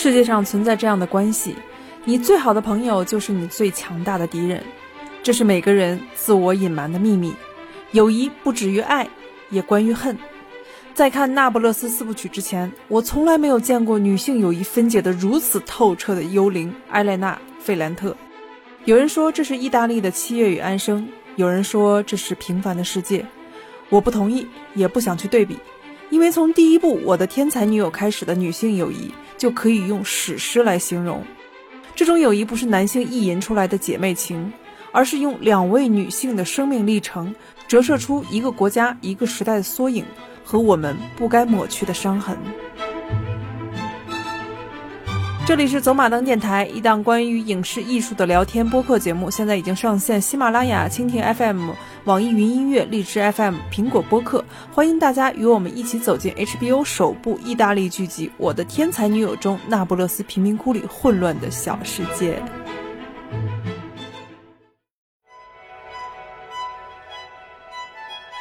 世界上存在这样的关系：你最好的朋友就是你最强大的敌人。这是每个人自我隐瞒的秘密。友谊不止于爱，也关于恨。在看《那不勒斯四部曲》之前，我从来没有见过女性友谊分解得如此透彻的幽灵埃莱娜·费兰特。有人说这是意大利的《七月与安生》，有人说这是《平凡的世界》。我不同意，也不想去对比，因为从第一部《我的天才女友》开始的女性友谊就可以用史诗来形容。这种友谊不是男性意淫出来的姐妹情，而是用两位女性的生命历程折射出一个国家、一个时代的缩影。和我们不该抹去的伤痕。这里是走马灯电台，一档关于影视艺术的聊天播客节目，现在已经上线喜马拉雅、蜻蜓 FM、网易云音乐、荔枝 FM、苹果播客，欢迎大家与我们一起走进 HBO 首部意大利剧集《我的天才女友》中那不勒斯贫民窟里混乱的小世界。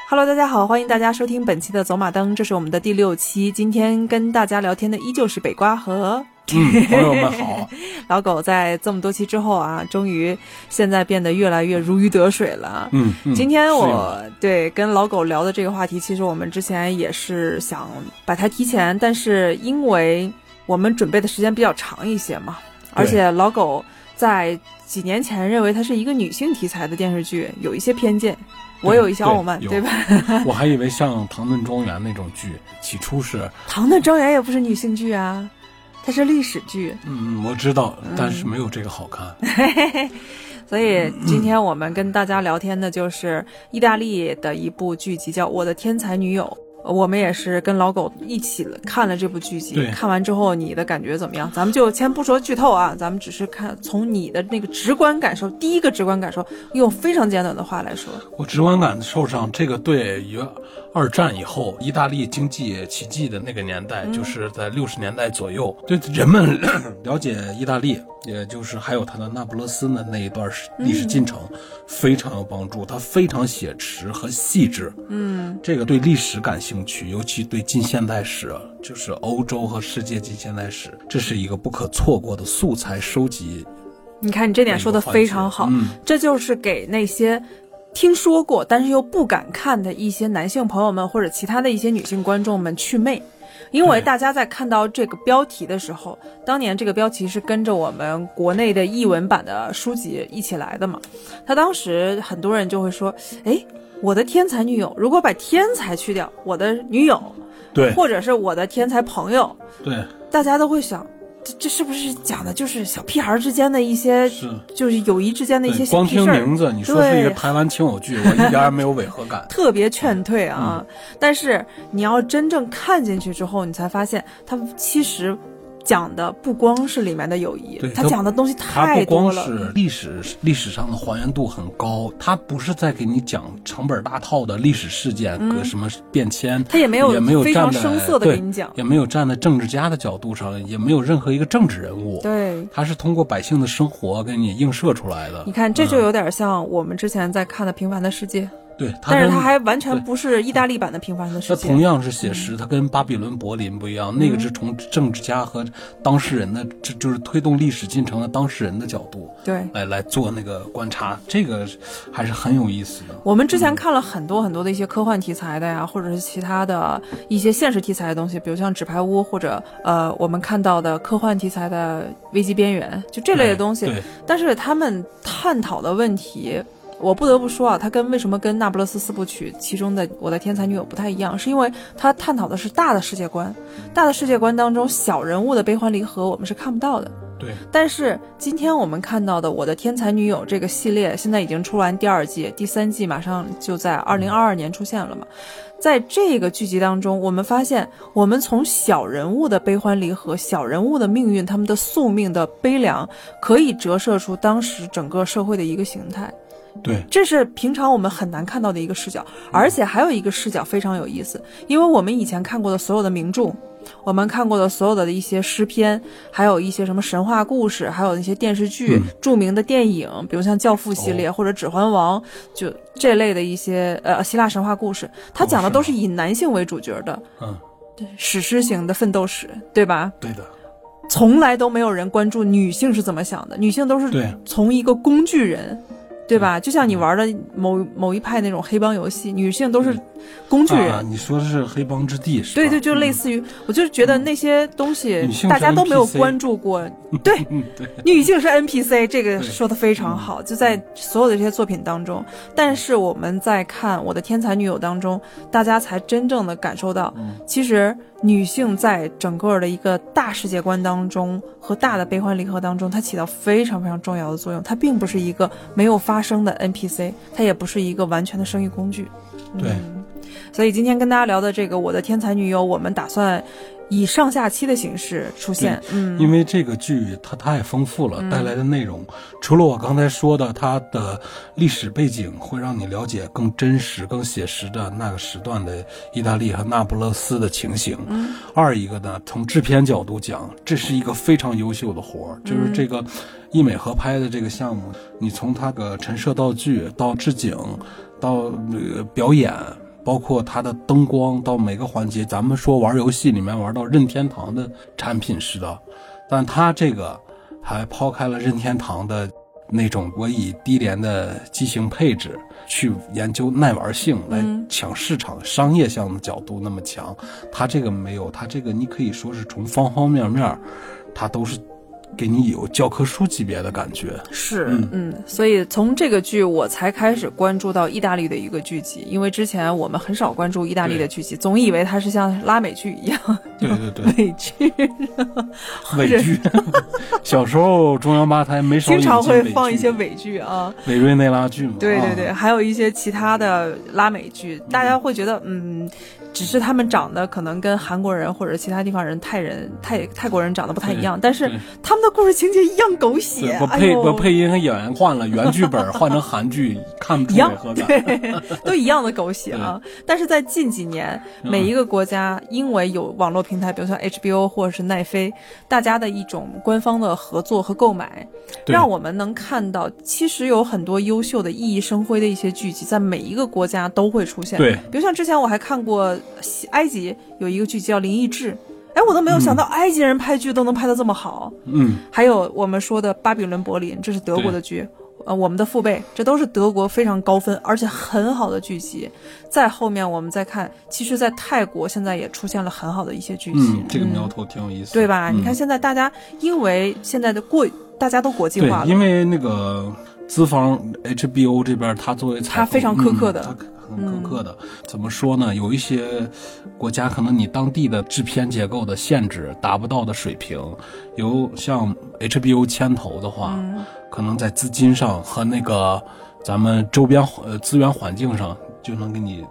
Hello，大家好，欢迎大家收听本期的走马灯，这是我们的第六期。今天跟大家聊天的依旧是北瓜和朋友们好。老狗在这么多期之后啊，终于现在变得越来越如鱼得水了。嗯，今天我对跟老狗聊的这个话题，其实我们之前也是想把它提前，但是因为我们准备的时间比较长一些嘛，而且老狗在几年前认为它是一个女性题材的电视剧，有一些偏见。我有一些傲慢，对吧？我还以为像《唐顿庄园》那种剧，起初是《唐顿庄园》也不是女性剧啊，它是历史剧。嗯，我知道，但是没有这个好看。所以今天我们跟大家聊天的就是意大利的一部剧集，叫《我的天才女友》。我们也是跟老狗一起看了这部剧集，看完之后你的感觉怎么样？咱们就先不说剧透啊，咱们只是看从你的那个直观感受，第一个直观感受，用非常简短的话来说，我直观感受上，这个对于二战以后意大利经济奇迹的那个年代，就是在六十年代左右，对人们 了解意大利。也就是还有他的那不勒斯的那一段历史进程，非常有帮助。他非常写实和细致。嗯，这个对历史感兴趣，尤其对近现代史，就是欧洲和世界近现代史，这是一个不可错过的素材收集。你看，你这点说的非常好。嗯，这就是给那些听说过但是又不敢看的一些男性朋友们，或者其他的一些女性观众们去魅。因为大家在看到这个标题的时候，当年这个标题是跟着我们国内的译文版的书籍一起来的嘛？他当时很多人就会说：“哎，我的天才女友，如果把天才去掉，我的女友，对，或者是我的天才朋友，对，大家都会想。”这是不是讲的就是小屁孩之间的一些，是就是友谊之间的一些光听名字，你说是一个台湾轻偶剧，我一点也没有违和感，特别劝退啊！但是你要真正看进去之后，你才发现它其实。讲的不光是里面的友谊，他讲的东西太多了。不光是历史历史上的还原度很高，他不是在给你讲成本大套的历史事件和什么变迁，他也没有也没有非常生涩的给你讲，也没有站在政治家的角度上，也没有任何一个政治人物。对，他是通过百姓的生活给你映射出来的。你看，这就有点像我们之前在看的《平凡的世界》。对，但是它还完全不是意大利版的《平凡的世界》。它同样是写实，它跟《巴比伦柏林》不一样。那个是从政治家和当事人的，这就是推动历史进程的当事人的角度，对，来来做那个观察，这个还是很有意思的。我们之前看了很多很多的一些科幻题材的呀，或者是其他的一些现实题材的东西，比如像《纸牌屋》，或者呃，我们看到的科幻题材的《危机边缘》，就这类的东西。但是他们探讨的问题。我不得不说啊，它跟为什么跟《那不勒斯四部曲》其中的《我的天才女友》不太一样，是因为它探讨的是大的世界观，大的世界观当中小人物的悲欢离合我们是看不到的。对。但是今天我们看到的《我的天才女友》这个系列，现在已经出完第二季，第三季马上就在二零二二年出现了嘛。在这个剧集当中，我们发现，我们从小人物的悲欢离合、小人物的命运、他们的宿命的悲凉，可以折射出当时整个社会的一个形态。对，这是平常我们很难看到的一个视角，而且还有一个视角非常有意思，因为我们以前看过的所有的名著，我们看过的所有的一些诗篇，还有一些什么神话故事，还有那些电视剧、著名的电影，比如像《教父》系列或者《指环王》，就这类的一些呃希腊神话故事，它讲的都是以男性为主角的，嗯，对史诗型的奋斗史，对吧？对的。从来都没有人关注女性是怎么想的，女性都是从一个工具人，对吧？就像你玩的某某一派那种黑帮游戏，女性都是工具人。啊，你说的是黑帮之地是吧？对对，就类似于，我就是觉得那些东西大家都没有关注过。对，女性是 NPC，这个说的非常好，就在所有的这些作品当中。但是我们在看《我的天才女友》当中，大家才真正的感受到，嗯其实女性在整个的一个大世界观当中和大的悲欢离合当中，它起到非常非常重要的作用。它并不是一个没有发生的 NPC，它也不是一个完全的生育工具。对嗯所以今天跟大家聊的这个《我的天才女友》，我们打算以上下期的形式出现。嗯，因为这个剧它太丰富了，带来的内容除了我刚才说的它的历史背景，会让你了解更真实、更写实的那个时段的意大利和那不勒斯的情形。嗯二一个呢，从制片角度讲，这是一个非常优秀的活儿，就是这个艺美合拍的这个项目，你从它的陈设道具到置景，到呃表演。包括它的灯光到每个环节，咱们说玩游戏里面玩到任天堂的产品似的，但它这个还抛开了任天堂的那种我以低廉的机型配置去研究耐玩性来抢市场、商业项的角度那么强，它这个没有，它这个你可以说是从方方面面，它都是给你有教科书级别的感觉。是，嗯嗯，所以从这个剧我才开始关注到意大利的一个剧集，因为之前我们很少关注意大利的剧集，总以为它是像拉美剧一样，对对对，美剧，美剧。小时候中央八台没少经常会放一些美剧啊。委瑞内拉剧嘛。啊对对对，还有一些其他的拉美剧，大家会觉得，嗯，只是他们长得可能跟韩国人或者其他地方人、泰人、泰泰国人长得不太一样，但是他们的故事情节一样狗血对，。我哎呦配我配音和演员换了，原剧本换成韩剧，看不一样出违和，感。对，都一样的狗血啊。但是在近几年，嗯每一个国家因为有网络平台，比如像 HBO 或者是奈飞，大家的一种官方的合作和购买，让我们能看到，其实有很多优秀的、熠熠生辉的一些剧集，在每一个国家都会出现。对，比如像之前我还看过埃及有一个剧集叫《灵异志》，哎，我都没有想到埃及人拍剧都能拍得这么好。嗯，还有我们说的《巴比伦柏林》，这是德国的剧。呃，我们的父辈，这都是德国非常高分而且很好的剧集。再后面我们再看，其实，在泰国现在也出现了很好的一些剧集。嗯，这个苗头挺有意思的，对吧？嗯你看现在大家因为现在的过，大家都国际化，了，因为那个资方 HBO 这边，他作为采购它非常苛刻的很苛刻的。怎么说呢？有一些国家可能你当地的制片结构的限制达不到的水平，由像 HBO 牵头的话，嗯可能在资金上和那个咱们周边呃资源环境上，就能给你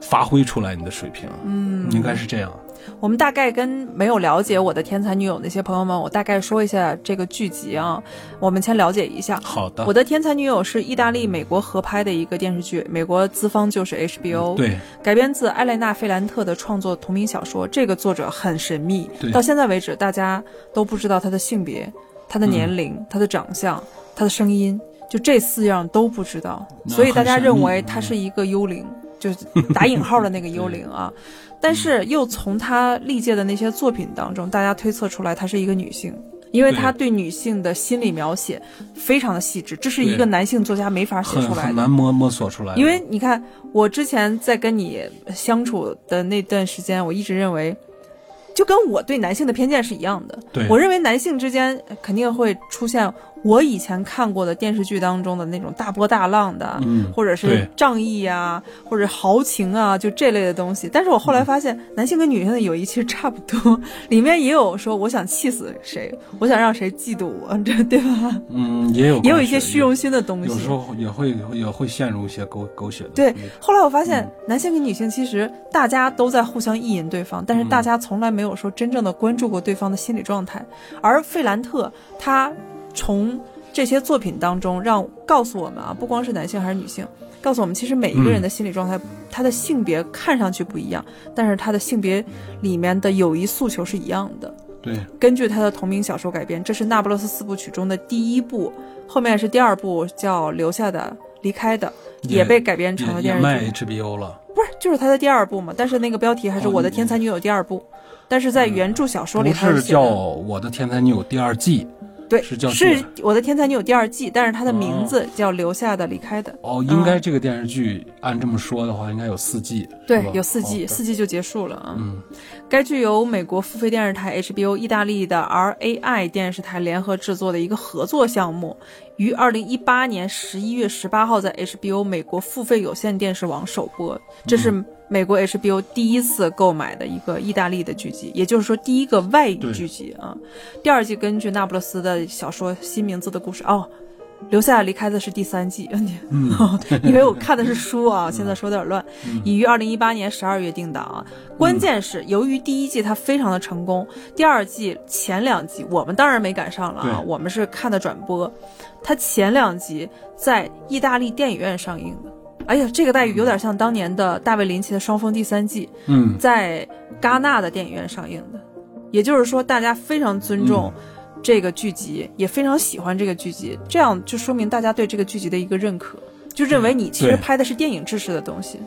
发挥出来你的水平。嗯，应该是这样。我们大概跟没有了解我的天才女友那些朋友们，我大概说一下这个剧集啊，我们先了解一下。好的，我的天才女友是意大利、美国合拍的一个电视剧，美国资方就是 HBO，，对。改编自艾莱娜·费兰特的创作同名小说。这个作者很神秘，到现在为止大家都不知道他的性别、他的年龄、他的长相、他的声音，就这四样都不知道，所以大家认为他是一个幽灵，就是打引号的那个幽灵啊。但是又从他历届的那些作品当中，大家推测出来她是一个女性，因为对她对女性的心理描写非常的细致，这是一个男性作家没法写出来的。很难摸摸索出来，因为你看，我之前在跟你相处的那段时间，我一直认为，就跟我对男性的偏见是一样的。对我认为男性之间肯定会出现我以前看过的电视剧当中的那种大波大浪的，嗯或者是仗义啊，或者豪情啊，就这类的东西。但是我后来发现，男性跟女性的友谊其实差不多，里面也有说我想气死谁，我想让谁嫉妒我，这 对吧？嗯，也有也有一些虚荣心的东西。有时候也会也会陷入一些狗狗血的。对，后来我发现，嗯男性跟女性其实大家都在互相意淫对方，但是大家从来没有说真正的关注过对方的心理状态。而费兰特他从这些作品当中让告诉我们啊，不光是男性还是女性，告诉我们其实每一个人的心理状态，他的性别看上去不一样，但是他的性别里面的友谊诉求是一样的。对根据他的同名小说改编，这是《那不勒斯四部曲》中的第一部，后面是第二部叫《留下的》《离开的》，也被改编成了电视剧。卖 HBO 了。不是，就是他的第二部嘛。但是那个标题还是哦《我的天才女友》第二部，但是在原著小说里不是叫我的天才女友》第二季对，是叫是我的天才女友第二季，但是它的名字叫留下的离开的。哦，应该这个电视剧按这么说的话，应该有四季，对，有四季，哦四季就结束了啊。嗯，该剧由美国付费电视台 HBO、意大利的 RAI 电视台联合制作的一个合作项目，于二零一八年十一月十八号在 HBO 美国付费有线电视网首播。这是美国 HBO 第一次购买的一个意大利的剧集，也就是说第一个外语剧集啊。第二季根据那不勒斯的小说《新名字的故事》哦。留下离开的是第三季，嗯 因为我看的是书啊，现在说有点乱。已于二零一八年十二月定档啊。关键是由于第一季它非常的成功，第二季前两集我们当然没赶上了啊，我们是看的转播，它前两集在意大利电影院上映的。哎呀，这个待遇有点像当年的大卫林奇的《双峰》第三季，嗯，在戛纳的电影院上映的。也就是说，大家非常尊重这个剧集，也非常喜欢这个剧集，这样就说明大家对这个剧集的一个认可，就认为你其实拍的是电影制式的东西，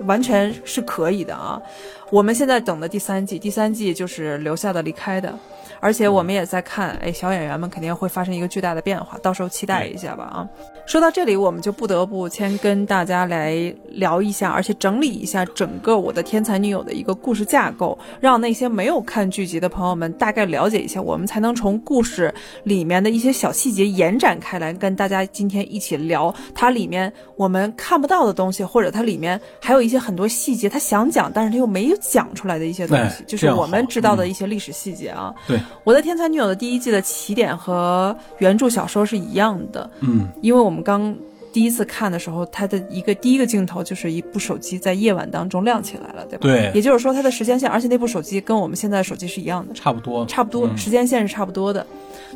完全是可以的啊。我们现在等的第三季，第三季就是留下的离开的，而且我们也在看，哎，小演员们肯定会发生一个巨大的变化，到时候期待一下吧啊。说到这里，我们就不得不先跟大家来聊一下，而且整理一下整个我的天才女友的一个故事架构，让那些没有看剧集的朋友们大概了解一下，我们才能从故事里面的一些小细节延展开来，跟大家今天一起聊它里面我们看不到的东西，或者它里面还有一些很多细节，他想讲但是他又没有讲出来的一些东西，哎就是我们知道的嗯一些历史细节啊。对，我的天才女友的第一季的起点和原著小说是一样的，嗯，因为我们刚第一次看的时候，它的一个第一个镜头就是一部手机在夜晚当中亮起来了，对吧？对也就是说它的时间线，而且那部手机跟我们现在的手机是一样的，差不多，差不多、嗯时间线是差不多的。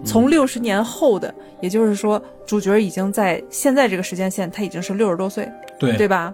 从六十年后的，也就是说主角已经在现在这个时间线，他已经是六十多岁，对对吧？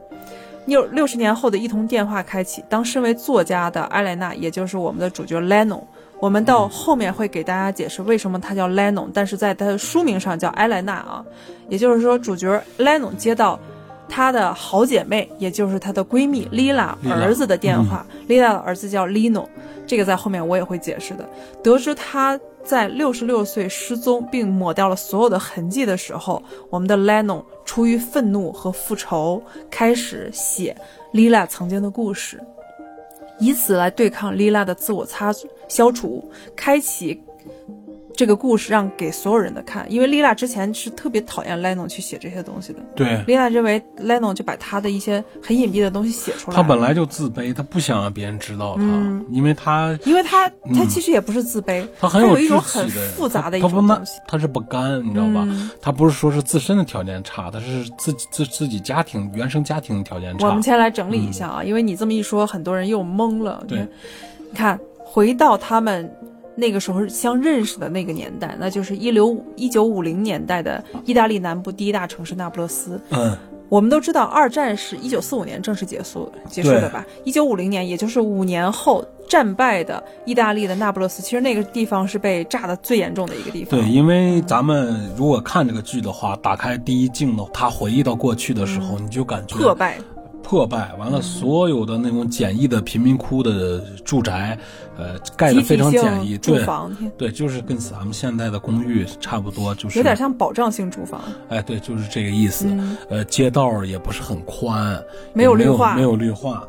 六六十年后的一通电话开启，当身为作家的艾莱娜，也就是我们的主角 Leno，我们到后面会给大家解释为什么他叫 Leno，但是在他的书名上叫艾莱娜啊，也就是说主角 Leno 接到她的好姐妹，也就是她的闺蜜 Lila Lila，儿子的电话、l i l a 的儿子叫 Lino，这个在后面我也会解释的。得知他在六十六岁失踪并抹掉了所有的痕迹的时候，我们的 Leno 出于愤怒和复仇，开始写 Lila 曾经的故事，以此来对抗 Lila 的自我擦消除，开启。这个故事让给所有人的看，因为 Lila 之前是特别讨厌 Leno 去写这些东西的。对，Lila 认为 Leno 就把他的一些很隐蔽的东西写出来。他本来就自卑，他不想让别人知道他，嗯因为他因为他他其实也不是自卑，他很有一种很复杂的一种东西。他是不甘，你知道吧？嗯他不是说是自身的条件差，他是自己自自己家庭原生家庭条件差我们。先来整理一下啊，因为你这么一说，很多人又懵了。嗯对你看，回到他们那个时候相认识的那个年代，那就是一六一九五零年代的意大利南部第一大城市那不勒斯。嗯，我们都知道，二战是一九四五年正式结束结束的吧？一九五零年，也就是五年后战败的意大利的那不勒斯，其实那个地方是被炸的最严重的一个地方。对，因为咱们如果看这个剧的话，打开第一镜的，他回忆到过去的时候，你就感觉嗯破败。破败，完了，所有的那种简易的贫民窟的住宅，呃，盖的非常简易，对住房，对，就是跟咱们现在的公寓差不多，就是有点像保障性住房。哎，对，就是这个意思。嗯呃，街道也不是很宽，没有绿化没有绿化。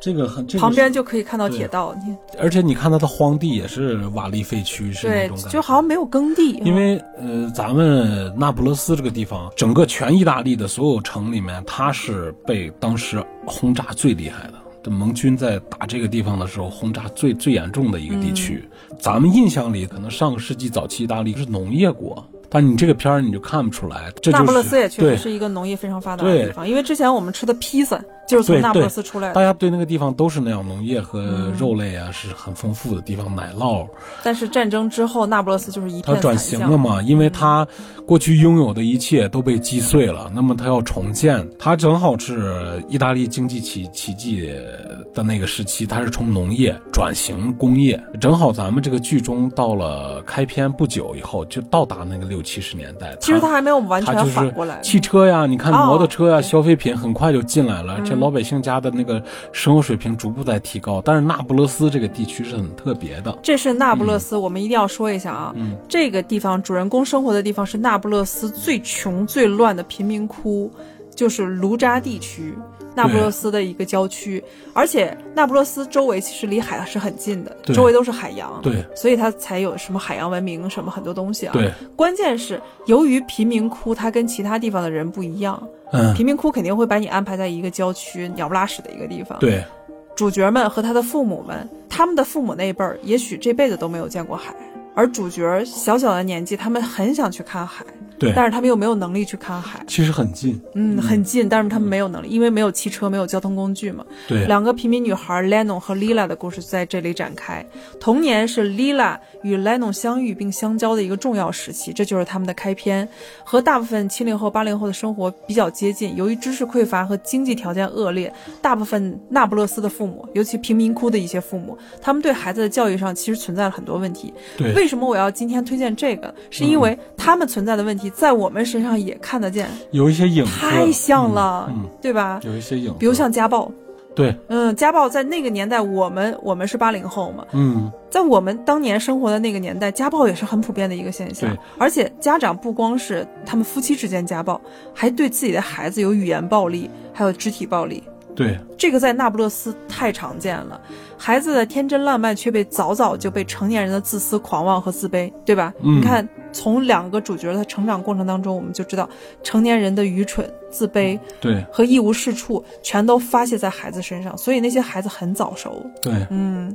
这个很，这个旁边就可以看到铁道，你而且你看它的荒地也是瓦砾废墟，是那对种感，觉。就好像没有耕地。因为呃，咱们那不勒斯这个地方，整个全意大利的所有城里面，它是被当时轰炸最厉害的。这盟军在打这个地方的时候，轰炸最最严重的一个地区。嗯咱们印象里，可能上个世纪早期意大利是农业国，但你这个片儿你就看不出来。这就是那不勒斯也确实是一个农业非常发达的地方，因为之前我们吃的披萨就是从那不勒斯出来的。大家对那个地方都是那样，农业和嗯肉类啊、是很丰富的地方，奶酪。但是战争之后，那不勒斯就是一它转型了嘛，因为它过去拥有的一切都被击碎了，那么它要重建，它正好是意大利经济奇奇迹的那个时期，它是从农业转型工业，正好咱们这个剧中到了开篇不久以后，就到达那个六六七十年代。其实他还没有完全反过来。汽车呀，你看哦摩托车呀，消费品很快就进来了，嗯这老百姓家的那个生活水平逐步在提高。但是那不勒斯这个地区是很特别的，这是那不勒斯，我们一定要说一下啊。嗯这个地方主人公生活的地方是那不勒斯最穷最乱的贫民窟，就是卢扎地区，那不勒斯的一个郊区。而且那不勒斯周围其实离海是很近的，周围都是海洋，对所以它才有什么海洋文明什么很多东西啊。对，关键是由于贫民窟它跟其他地方的人不一样，嗯，贫民窟肯定会把你安排在一个郊区鸟不拉屎的一个地方。对主角们和他的父母们，他们的父母那一辈儿，也许这辈子都没有见过海，而主角小小的年纪，他们很想去看海，对，但是他们又没有能力去看海。其实很近，嗯，很近，但是他们没有能力，因为没有汽车，没有交通工具嘛。对两个平民女孩 Lennon 和 Lila 的故事在这里展开。童年是 Lila 与 Lennon 相遇并相交的一个重要时期，这就是他们的开篇。和大部分七零后、八零后的生活比较接近。由于知识匮乏和经济条件恶劣，大部分那不勒斯的父母，尤其贫民窟的一些父母，他们对孩子的教育上其实存在了很多问题。对，为什么我要今天推荐这个？是因为他们存在的问题在我们身上也看得见，有一些影子，太像了，嗯，嗯对吧？有一些影子，比如像家暴，对，嗯，家暴在那个年代，我们我们是八零后嘛，嗯，在我们当年生活的那个年代，家暴也是很普遍的一个现象对。而且家长不光是他们夫妻之间家暴，还对自己的孩子有语言暴力，还有肢体暴力。对，这个在那不勒斯太常见了，孩子的天真烂漫却被早早就被成年人的自私、狂妄和自卑，对吧？嗯你看，从两个主角的成长过程当中，我们就知道成年人的愚蠢、自卑对，和一无是处，全都发泄在孩子身上，所以那些孩子很早熟。对，嗯，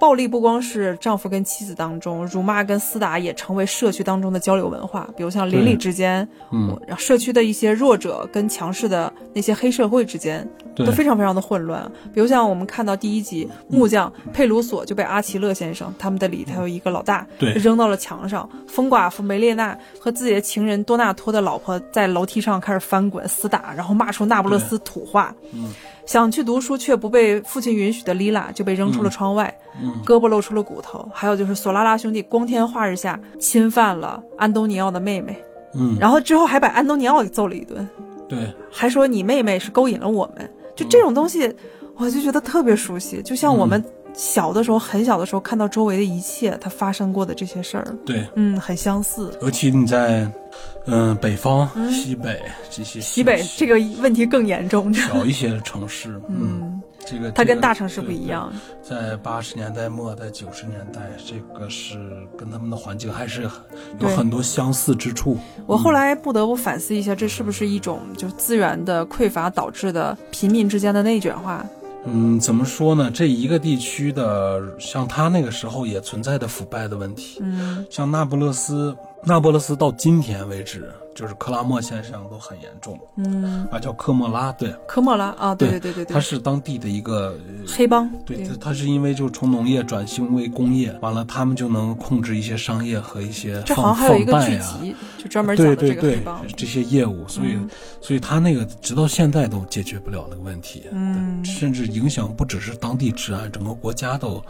暴力不光是丈夫跟妻子当中，辱骂跟厮打也成为社区当中的交流文化。比如像邻里之间，嗯，社区的一些弱者跟强势的那些黑社会之间，都非常非常的混乱。比如像我们看到第一集，木匠佩鲁索就被阿奇勒先生他们的里头有一个老大对扔到了墙上，疯寡妇梅列娜和自己的情人多纳托的老婆在楼梯上开始翻滚厮打，然后骂出那不勒斯土话。嗯想去读书却不被父亲允许的莉拉就被扔出了窗外，嗯胳膊露出了骨头。还有就是索拉拉兄弟光天化日下侵犯了安东尼奥的妹妹，嗯，然后之后还把安东尼奥给揍了一顿，对，还说你妹妹是勾引了我们。就这种东西，我就觉得特别熟悉，就像我们小的时候、很小的时候看到周围的一切，它发生过的这些事儿，对，嗯，很相似。尤其你在，嗯，北方、西北这些西北这个问题更严重，小一些的城市，嗯，这个它跟大城市不一样。对在八十年代末，在九十年代，这个是跟他们的环境还是有很多相似之处。我后来不得不反思一下，这是不是一种就是资源的匮乏导致的贫民之间的内卷化？嗯，怎么说呢？这一个地区的，像他那个时候也存在的腐败的问题。嗯，像那不勒斯，那不勒斯到今天为止，就是克拉莫现象都很严重。嗯，啊，叫科莫拉，对，科莫拉啊，对对对对对它是当地的一个。呃黑帮，对，它它是因为就从农业转型为工业，完了他们就能控制一些商业和一些这好像还有一个剧集，就专门讲对对对个黑帮。，这些业务，所以、嗯所以他那个直到现在都解决不了那个问题，嗯甚至影响不只是当地治安，整个国家都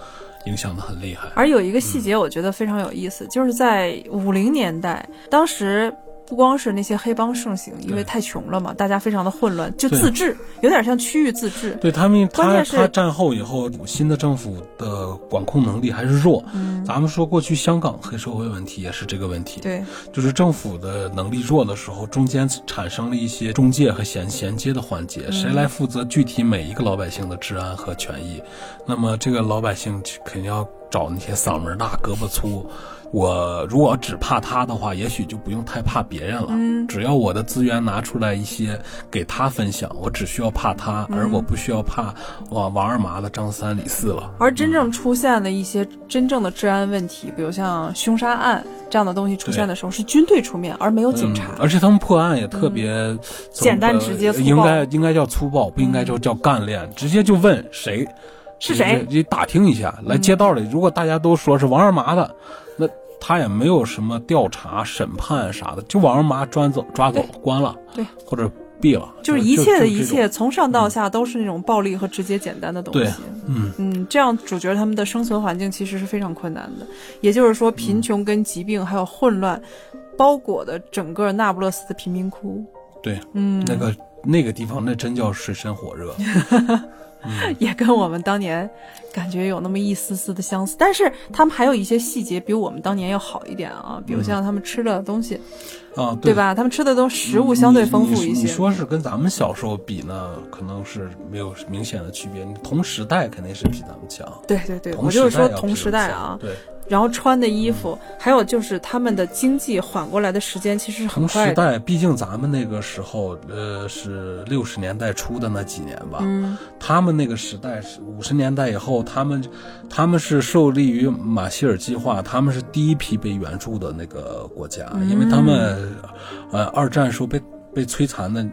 影响的很厉害。而有一个细节，我觉得非常有意思，就是在五零年代，当时不光是那些黑帮盛行，因为太穷了嘛，大家非常的混乱，就自治，有点像区域自治。对他们，他关键是他战后以后，新的政府的管控能力还是弱。嗯，咱们说过去香港黑社会问题也是这个问题，对，就是政府的能力弱的时候，中间产生了一些中介和衔衔接的环节，谁来负责具体每一个老百姓的治安和权益？那么这个老百姓肯定要找那些嗓门大、胳膊粗。我如果只怕他的话，也许就不用太怕别人了。嗯只要我的资源拿出来一些给他分享，我只需要怕他，而我不需要怕哇王二麻子张三李四了。而真正出现的一些真正的治安问题，比如像凶杀案这样的东西出现的时候，是军队出面，而没有警察。嗯，而且他们破案也特别、简单直接应该应该叫粗暴，不应该就叫干练，直接就问谁是谁？你打听一下，来街道里，如果大家都说是王二麻的，那他也没有什么调查、审判啥的，就王二麻抓走抓走关了，对，或者毙了，就是一切的一。切，从上到下都是那种暴力和直接简单的东西对。嗯，嗯，这样主角他们的生存环境其实是非常困难的。也就是说，贫穷跟疾病还有混乱，包裹的整个那不勒斯的贫民窟。对，嗯，那个那个地方那真叫水深火热。也跟我们当年感觉有那么一丝丝的相似，但是他们还有一些细节比我们当年要好一点啊，比如像他们吃的东西，啊，对吧？他们吃的都食物相对丰富一些。你说是跟咱们小时候比呢，可能是没有明显的区别。你同时代肯定是比咱们强。对对对，我就是说同时代啊。对。然后穿的衣服，还有就是他们的经济缓过来的时间其实很时代，毕竟咱们那个时候，呃，是六十年代初的那几年吧。嗯。他们那个时代是五十年代以后，他们他们是受利于马歇尔计划，他们是第一批被援助的那个国家，因为他们，呃，二战时候被被摧残的。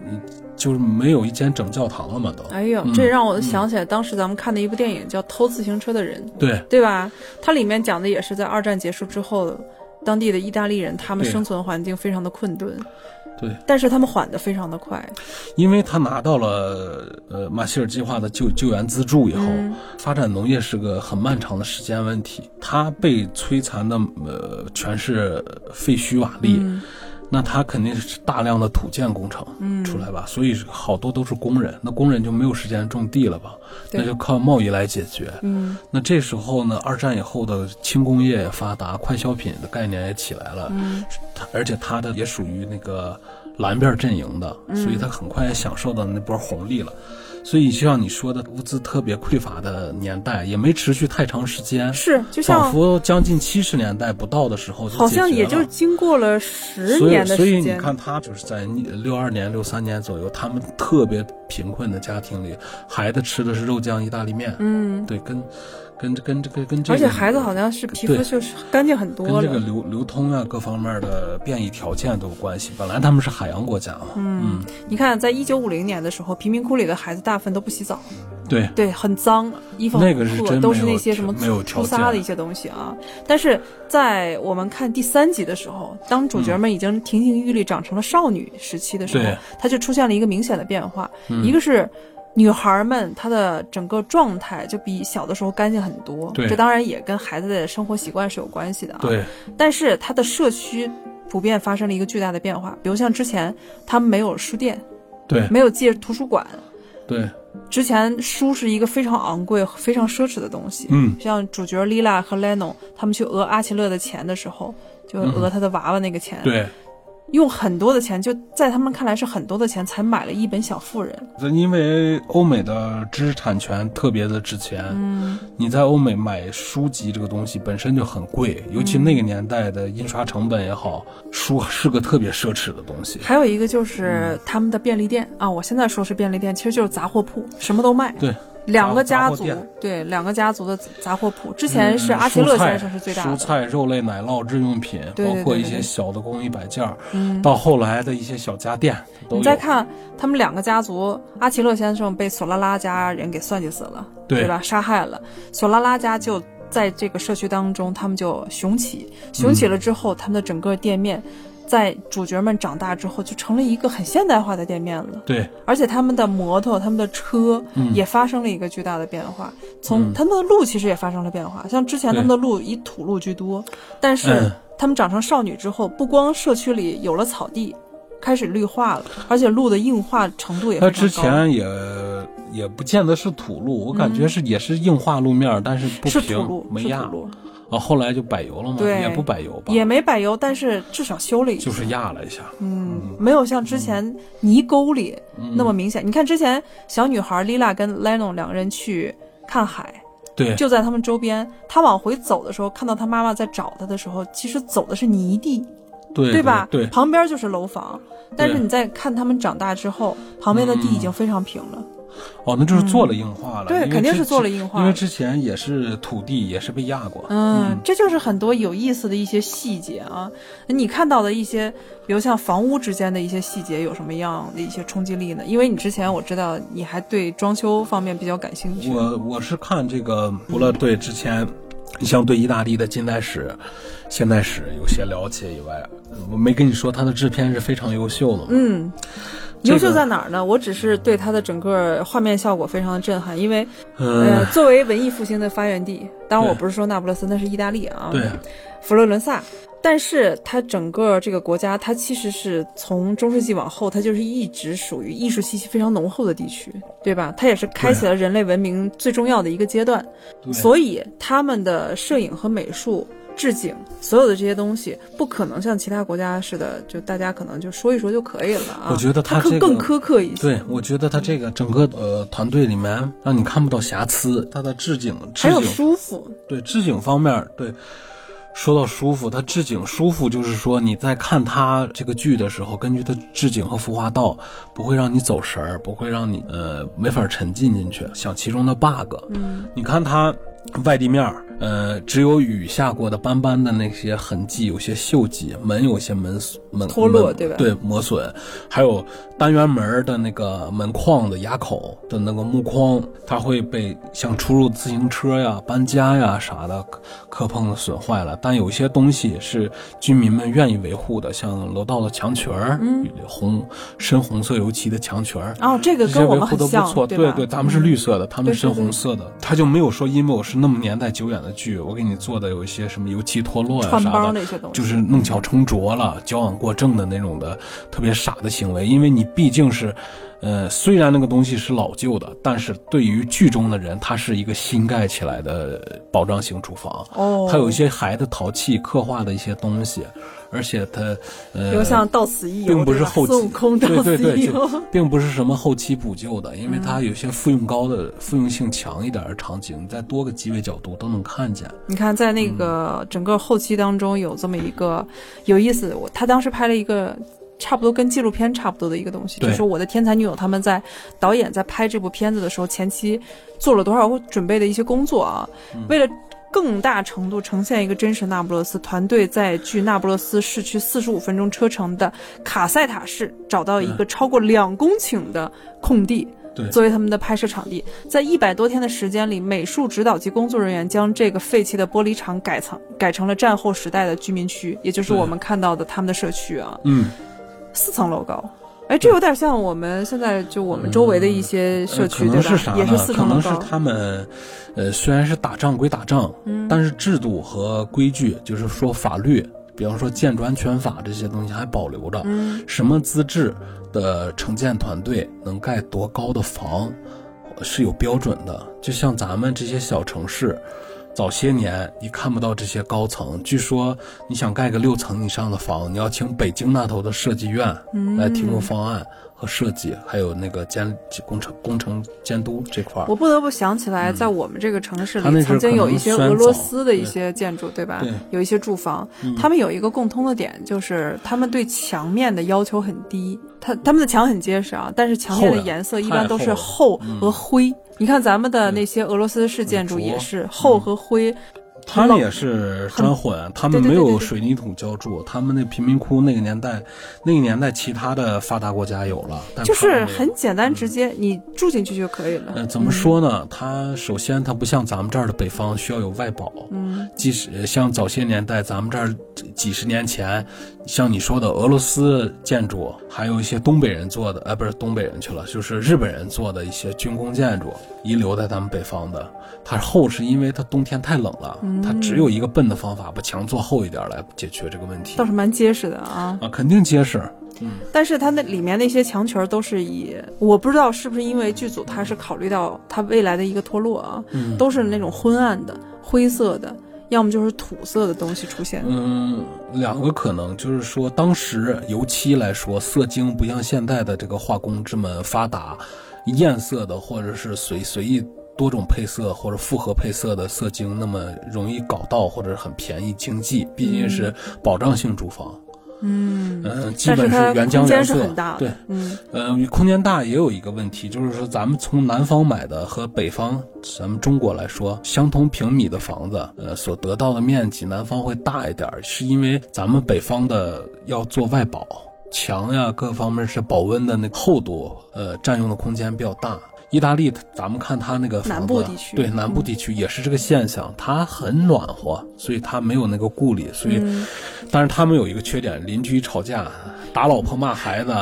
就是没有一间整教堂了嘛，都。哎呦，这让我想起来当时咱们看的一部电影，叫《偷自行车的人》。对，对吧？它里面讲的也是在二战结束之后，当地的意大利人他们生存环境非常的困顿。对。但是他们缓得非常的快，因为他拿到了呃马歇尔计划的救救援资助以后，发展农业是个很漫长的时间问题。他被摧残的呃全是废墟瓦砾。那他肯定是大量的土建工程出来吧，所以好多都是工人，那工人就没有时间种地了吧？那就靠贸易来解决。嗯，那这时候呢，二战以后的轻工业也发达，快消品的概念也起来了。嗯，而且他的也属于那个蓝边阵营的，所以他很快也享受到那波红利了。所以，就像你说的，物资特别匮乏的年代，也没持续太长时间。是，就像仿佛将近七十年代不到的时候，好像也就经过了十年的时间。所以，所以你看，他就是在六二年、六三年左右，他们特别贫困的家庭里，孩子吃的是肉酱意大利面。嗯，对，跟。跟跟这个跟这个，而且孩子好像是皮肤就是干净很多跟这个流流通啊各方面的变异条件都有关系。本来他们是海洋国家嘛。嗯，你看，在一九五零年的时候，贫民窟里的孩子大部分都不洗澡。对对，很脏，衣服那个是都是那些什么粗沙的一些东西啊。但是在我们看第三集的时候，当主角们已经亭亭玉立长成了少女时期的时候，他就出现了一个明显的变化，一个是。女孩们，她的整个状态就比小的时候干净很多。对，这当然也跟孩子的生活习惯是有关系的啊。对。但是她的社区普遍发生了一个巨大的变化，比如像之前他们没有书店，对，没有借图书馆，对。之前书是一个非常昂贵、非常奢侈的东西。嗯。像主角莉拉和莱农他们去讹阿奇勒的钱的时候，就讹他的娃娃那个钱。对。用很多的钱，就在他们看来是很多的钱，才买了一本《小妇人》。因为欧美的知识产权特别的值钱，嗯，你在欧美买书籍这个东西本身就很贵，尤其那个年代的印刷成本也好，书是个特别奢侈的东西。还有一个就是他们的便利店啊，我现在说是便利店，其实就是杂货铺，什么都卖。对。两个家族，对两个家族的杂货铺，之前是阿奇勒先生是最大的。蔬菜、肉类、奶酪、日用品，包括一些小的工艺摆件到后来的一些小家电。你再看他们两个家族，阿奇勒先生被索拉拉家人给算计死了，对吧？杀害了。索拉拉家就在这个社区当中，他们就雄起，雄起了之后，他们的整个店面。在主角们长大之后，就成了一个很现代化的店面了。对，而且他们的摩托、他们的车也发生了一个巨大的变化。从他们的路其实也发生了变化，像之前他们的路以土路居多，但是他们长成少女之后，不光社区里有了草地，开始绿化了，而且路的硬化程度也。他之前也也不见得是土路，我感觉是也是硬化路面，但是不平，没压。哦，后来就柏油了吗？对，也不柏油吧？也没柏油，但是至少修了一下，就是压了一下。嗯，没有像之前泥沟里那么明显。你看之前小女孩丽拉跟 Leno 两个人去看海，对，就在他们周边。他往回走的时候，看到他妈妈在找他的时候，其实走的是泥地，对对吧？对，旁边就是楼房。但是你在看他们长大之后，旁边的地已经非常平了。哦，那就是做了硬化了。对，肯定是做了硬化。因为之前也是土地，也是被压过。嗯，这就是很多有意思的一些细节啊。你看到的一些，比如像房屋之间的一些细节，有什么样的一些冲击力呢？因为你之前我知道你还对装修方面比较感兴趣。我我是看这个，除了对之前，你像对意大利的近代史、现代史有些了解以外，我没跟你说他的制片是非常优秀的。嗯。这个优秀在哪儿呢？我只是对它的整个画面效果非常的震撼，因为嗯、呃，作为文艺复兴的发源地，当然我不是说那不勒斯，那是意大利啊，对，佛罗伦萨。但是它整个这个国家，它其实是从中世纪往后，它就是一直属于艺术气息非常浓厚的地区，对吧？它也是开启了人类文明最重要的一个阶段。所以他们的摄影和美术、置景，所有的这些东西，不可能像其他国家似的，就大家可能就说一说就可以了啊。我觉得它它这个更苛刻一些。对，我觉得他这个整个呃团队里面让你看不到瑕疵，他的置景置还有舒服，对置景方面，对，说到舒服，它置景舒服，就是说你在看它这个剧的时候，根据它置景和服化道，不会让你走神儿，不会让你呃没法沉浸进去，想其中的 bug。嗯，你看它外地面儿，呃，只有雨下过的斑斑的那些痕迹，有些锈迹，门有些门门脱落对吧？对，磨损，还有单元门儿的那个门框的牙口的那个木框，它会被像出入自行车呀、搬家呀啥的磕碰损坏了。但有些东西是居民们愿意维护的，像楼道的墙裙儿，嗯。红深红色油漆的墙裙儿，哦，这个跟我维护的不们很像，错，对吧？对，咱们是绿色的，他们是深对对。对红色的，他就没有说因为我是那么年代久远的剧，我给你做的有一些什么油漆脱落呀、穿啥的，就是弄巧成拙了，矫枉过正的那种的特别傻的行为，因为你毕竟是。呃，虽然那个东西是老旧的，但是对于剧中的人，它是一个新盖起来的保障性厨房。哦，它有一些孩子淘气刻画的一些东西，而且它呃，比如像到此一游，并不是后期孙悟空到此对对对，一游，并不是什么后期补救的，因为嗯它有些复用高的、复用性强一点的场景，你在多个机位角度都能看见。你看，在那个整个后期当中，有这么一个有意思，我他当时拍了一个差不多跟纪录片差不多的一个东西，就是我的天才女友他们在导演在拍这部片子的时候，前期做了多少准备的一些工作啊，为了。更大程度呈现一个真实那不勒斯，团队在距那不勒斯市区四十五分钟车程的卡塞塔市找到一个超过两公顷的空地，对。作为他们的拍摄场地，在一百多天的时间里，美术指导及工作人员将这个废弃的玻璃厂改成改成了战后时代的居民区，也就是我们看到的他们的社区啊，嗯，四层楼高。哎，这有点像我们现在就我们周围的一些社呃区，对吧可能是啥？呢？也是四可层楼高。能是他们，呃，虽然是打仗归打仗，嗯但是制度和规矩，就是说法律，比方说建筑安全法这些东西还保留着。嗯什么资质的承建团队能盖多高的房是有标准的，就像咱们这些小城市。早些年你看不到这些高层，据说你想盖个六层以上的房，你要请北京那头的设计院来提供方案和设计，还有那个监工程工程监督这块儿。我不得不想起来，在我们这个城市里，曾经有一些俄罗斯的一些建筑，对吧对？有一些住房，他们有一个共通的点，就是他们对墙面的要求很低。他他们的墙很结实啊，但是墙面的颜色一般都是厚厚和灰。你看咱们的那些俄罗斯式建筑也是厚和灰。他们也是砖混，他们没有水泥土浇筑。他们那贫民窟那个年代，那个年代其他的发达国家有了，但就是很简单直接，你住进去就可以了。呃，怎么说呢？它首先它不像咱们这儿的北方需要有外保，嗯，即使像早些年代咱们这儿几十年前，像你说的俄罗斯建筑，还有一些东北人做的，呃，不是东北人去了，就是日本人做的一些军工建筑，遗留在咱们北方的，它厚是因为它冬天太冷了。嗯它只有一个笨的方法，把墙做厚一点来解决这个问题。倒是蛮结实的啊啊，肯定结实。嗯，但是它那里面那些墙裙都是以，我不知道是不是因为剧组它是考虑到它未来的一个脱落啊，嗯、都是那种昏暗的、灰色的，要么就是土色的东西出现。嗯，两个可能就是说，当时油漆来说，色精不像现在的这个化工这么发达，艳色的或者是随随意。多种配色或者复合配色的色精那么容易搞到，或者很便宜经济，毕竟是保障性住房。嗯嗯，基本是原浆原色。对，嗯，呃，空间大也有一个问题，就是说咱们从南方买的和北方，咱们中国来说，相同平米的房子，呃，所得到的面积，南方会大一点，是因为咱们北方的要做外保，墙呀各方面是保温的那个厚度，呃，占用的空间比较大。意大利，咱们看它那个南部地区，对南部地区也是这个现象，它很暖和，所以它没有那个顾虑，所以，嗯、但是他们有一个缺点，邻居吵架，打老婆骂孩子，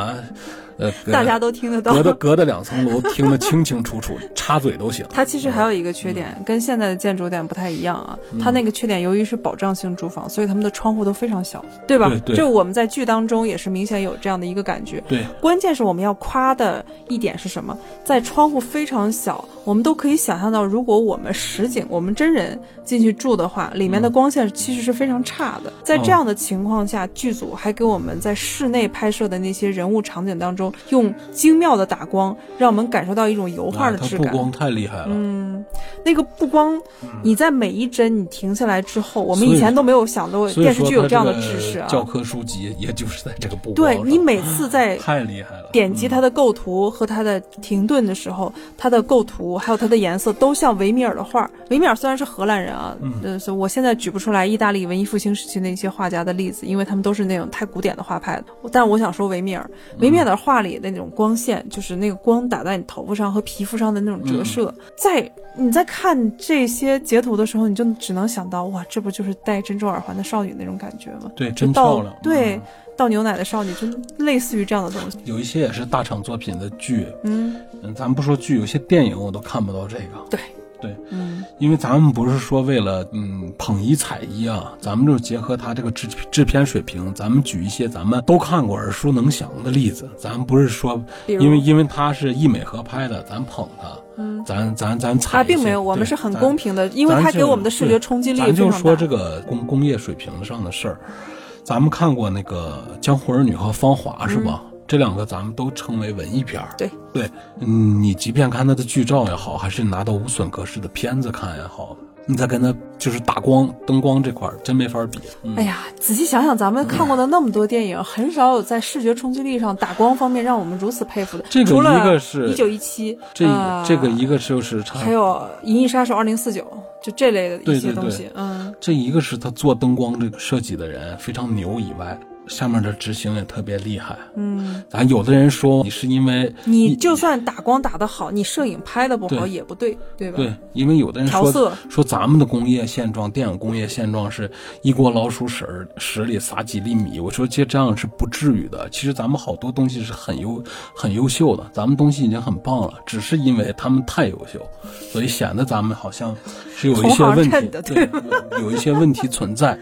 呃，大家都听得到。隔的隔的两层楼听得清清楚楚，插嘴都行。它其实还有一个缺点，跟现在的建筑点不太一样啊。它那个缺点，由于是保障性住房，所以他们的窗户都非常小，对吧？对对就我们在剧当中也是明显有这样的一个感觉。对，关键是我们要夸的一点是什么？在窗户非常小，我们都可以想象到，如果我们实景、我们真人进去住的话，里面的光线其实是非常差的。在这样的情况下，剧组还给我们在室内拍摄的那些人物场景当中，用精妙的打光，让我们感受到一种油画的质感。布光太厉害了。嗯，那个布光，你在每一帧你停下来之后，我们以以前都没有想到电视剧有这样的知识啊。教科书籍也就是在这个布光对你每次在太厉害了。点击它的构图和它的停顿的时候，它的构图还有它的颜色都像维米尔的画。维米尔虽然是荷兰人啊，嗯呃，所以我现在举不出来意大利文艺复兴时期那些画家的例子，因为他们都是那种太古典的画派的。但我想说维米尔，嗯维米尔的画里的那种光线，就是那个光打在你头发上和皮肤上的那种折射，嗯在你在看这些截图的时候，你就只能想到，哇，这不就是戴珍珠耳环的少女那种感觉吗？对，真漂亮。对嗯，倒牛奶的少女，就类似于这样的东西。有一些也是大厂作品的剧，嗯，嗯，咱们不说剧，有些电影我都看不到这个。对，对，嗯。因为咱们不是说为了嗯捧一踩一啊，咱们就结合他这个制制片水平，咱们举一些咱们都看过耳熟能详的例子。咱们不是说因为因为他是艺美合拍的，咱捧他，嗯，咱咱咱踩啊，并没有，我们是很咱公平的，因为它咱就给我们的视觉冲击力咱就。说这个工工业水平上的事儿，咱们看过那个《江湖儿女》和《芳华》是吧？这两个咱们都称为文艺片儿。嗯对对，嗯，你即便看他的剧照也好，还是拿到无损格式的片子看也好，你再跟他就是打光、灯光这块儿，真没法比。嗯哎呀，仔细想想，咱们看过的那么多电影，很少有在视觉冲击力上、打光方面让我们如此佩服的。这个一个是一九一七，这、呃这个一个就是还有《银翼杀手二零四九》，就这类的一对对对些东西。嗯，这一个是他做灯光这个设计的人非常牛以外，下面的执行也特别厉害。嗯，咱有的人说你是因为你就算打光打得好，你摄影拍的不好也不对，对吧？对，因为有的人说调色说咱们的工业现状，电影工业现状是一锅老鼠屎屎里撒几粒米。我说其实这样是不至于的。其实咱们好多东西是很优很优秀的，咱们东西已经很棒了，只是因为他们太优秀，所以显得咱们好像是有一些问题，对，有有一些问题存在。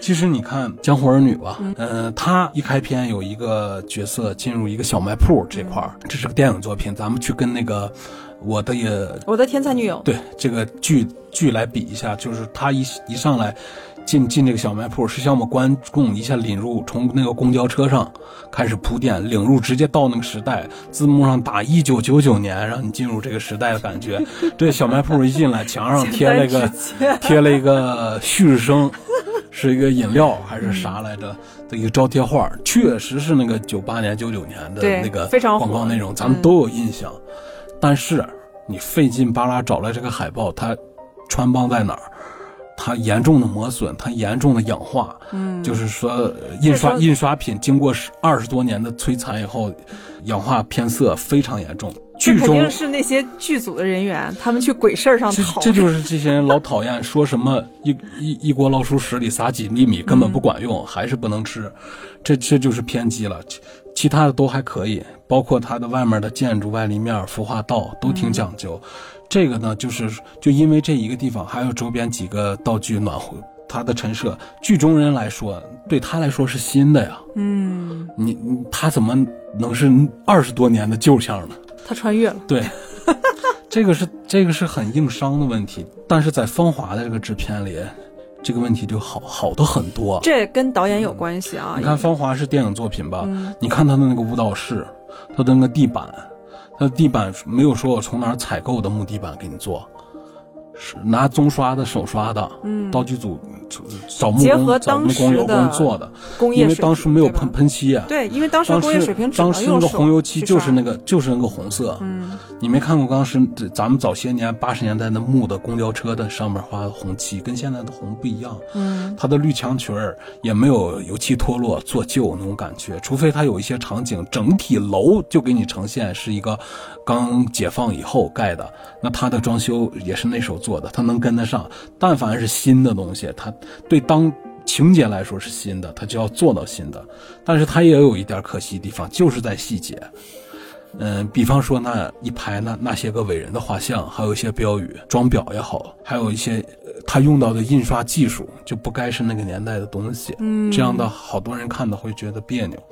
其实你看《江湖儿女》吧，嗯呃，他一开篇有一个角色进入一个小卖铺这块儿，这是个电影作品，咱们去跟那个我的也我的天才女友，对这个剧剧来比一下，就是他一一上来进进这个小卖铺，是将我们观众一下领入，从那个公交车上开始铺垫，领入直接到那个时代，字幕上打一九九九年，让你进入这个时代的感觉。这小卖铺一进来，墙上贴了一个 贴了一个旭日升。是一个饮料还是啥来着？的一个招贴画，确实是那个九八年、九九年的那个非常广告内容，咱们都有印象。但是你费劲巴拉找来这个海报，它穿帮在哪儿？它严重的磨损，它严重的氧化，嗯，就是说呃印刷印刷品经过十二十多年的摧残以后，氧化偏色非常严重。剧中这肯定是那些剧组的人员，他们去鬼事儿上这逃。这就是这些人老讨厌，说什么一一一锅老鼠屎里撒几粒米根本不管用，还是不能吃，这这就是偏激了。其其他的都还可以，包括它的外面的建筑、外立面、孵化道都挺讲究。这个呢，就是就因为这一个地方，还有周边几个道具暖和。它的陈设，剧中人来说，对他来说是新的呀。嗯，你你他怎么能是二十多年的旧相呢？他穿越了。对，这个是这个是很硬伤的问题，但是在《芳华》的这个制片里，这个问题就好好的很多。这跟导演有关系啊。你看《芳华》是电影作品吧？嗯你看他的那个舞蹈室，他的那个地板，他的地板没有说我从哪儿采购的木地板给你做，是拿棕刷的、手刷的，嗯道具组找木工找木工油的工做的，工业因为当时没有喷喷漆啊。对，因为当时当时工业水平只当时那能用手个红油漆就是那个就是那个红色，嗯，你没看过当时咱们早些年八十年代的木的公交车的上面画的红漆，跟现在的红不一样。嗯，它的绿墙裙儿也没有油漆脱落、做旧那种感觉，除非它有一些场景，整体楼就给你呈现是一个刚解放以后盖的，那它的装修也是那时候做的，他能跟得上。但凡是新的东西，他对当情节来说是新的，他就要做到新的，但是他也有一点可惜的地方，就是在细节。嗯，比方说那一排那那些个伟人的画像，还有一些标语、装裱也好，还有一些呃他用到的印刷技术，就不该是那个年代的东西。嗯，这样的好多人看的会觉得别扭。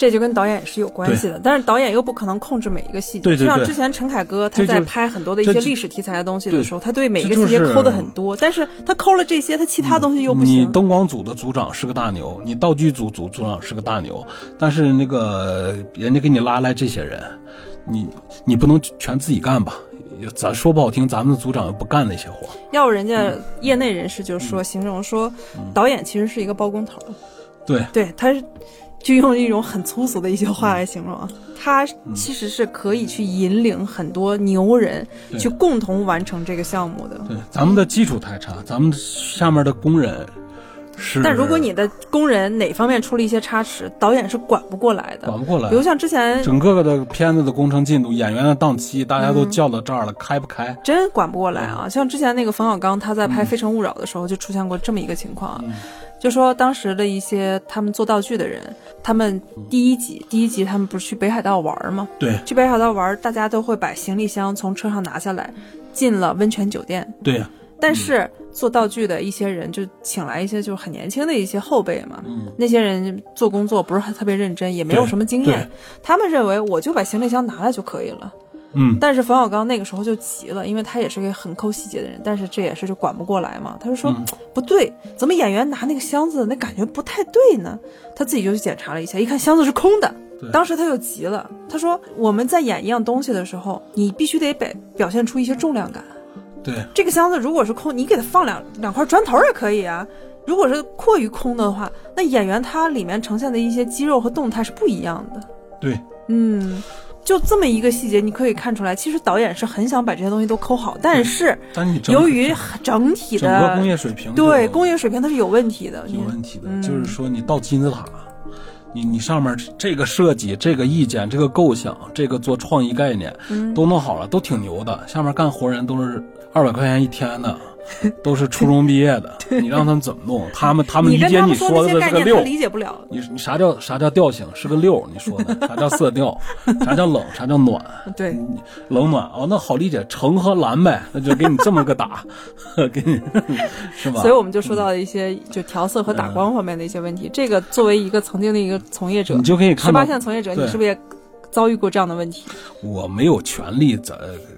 这就跟导演是有关系的，但是导演又不可能控制每一个细节。对对对就像之前陈凯歌他在拍很多的一些历史题材的东西的时候，他对每一个细节抠的很多，但是他抠了这些，他其他东西又不行你。灯光组的组长是个大牛，你道具组组组长是个大牛，但是那个人家给你拉来这些人，你你不能全自己干吧？咱说不好听，咱们的组长又不干那些活。要不人家业内人士就说形容说，导演其实是一个包工头，对，对，他是就用一种很粗俗的一些话来形容啊，他其实是可以去引领很多牛人去共同完成这个项目的。对，咱们的基础太差，咱们下面的工人是。但如果你的工人哪方面出了一些差池，导演是管不过来的。管不过来比，如像之前整个的片子的工程进度、演员的档期，大家都叫到这儿了，开不开？真管不过来啊！像之前那个冯小刚他在嗯拍《非诚勿扰》的时候，就出现过这么一个情况啊，就说当时的一些他们做道具的人，他们第一集第一集他们不是去北海道玩吗？对去北海道玩，大家都会把行李箱从车上拿下来，进了温泉酒店。对呀、但是做道具的一些人就请来一些就是很年轻的一些后辈嘛，嗯那些人做工作不是很特别认真，也没有什么经验，他们认为我就把行李箱拿来就可以了。嗯，但是冯小刚那个时候就急了，因为他也是个很抠细节的人，但是这也是就管不过来嘛。他就说、嗯不对，怎么演员拿那个箱子那感觉不太对呢？他自己就去检查了一下，一看箱子是空的对。当时他就急了，他说我们在演一样东西的时候，你必须得表表现出一些重量感。对，这个箱子如果是空，你给它放两两块砖头也可以啊。如果是过于空的话，那演员他里面呈现的一些肌肉和动态是不一样的。对，嗯，就这么一个细节，你可以看出来，其实导演是很想把这些东西都抠好，但是由于整体整个工的业水平对工业水平它是有问题的。有问题的，嗯就是说你到金字塔，你你上面这个设计、这个意见、这个构想、这个做创意概念、嗯都弄好了，都挺牛的。下面干活人都是二百块钱一天的，都是初中毕业的，你让他们怎么弄？他们他们理解你说的这个六，理解不了。你你啥叫啥叫调性？是个六，你说的啥叫色调？啥叫冷？啥叫暖？对，冷暖哦，那好理解，橙和蓝呗，那就给你这么个打，给你是吧？所以我们就说到了一些就调色和打光方面的一些问题。这个作为一个曾经的一个从业者，你就可以十八线从业者，你是不是也遭遇过这样的问题？我没有权利在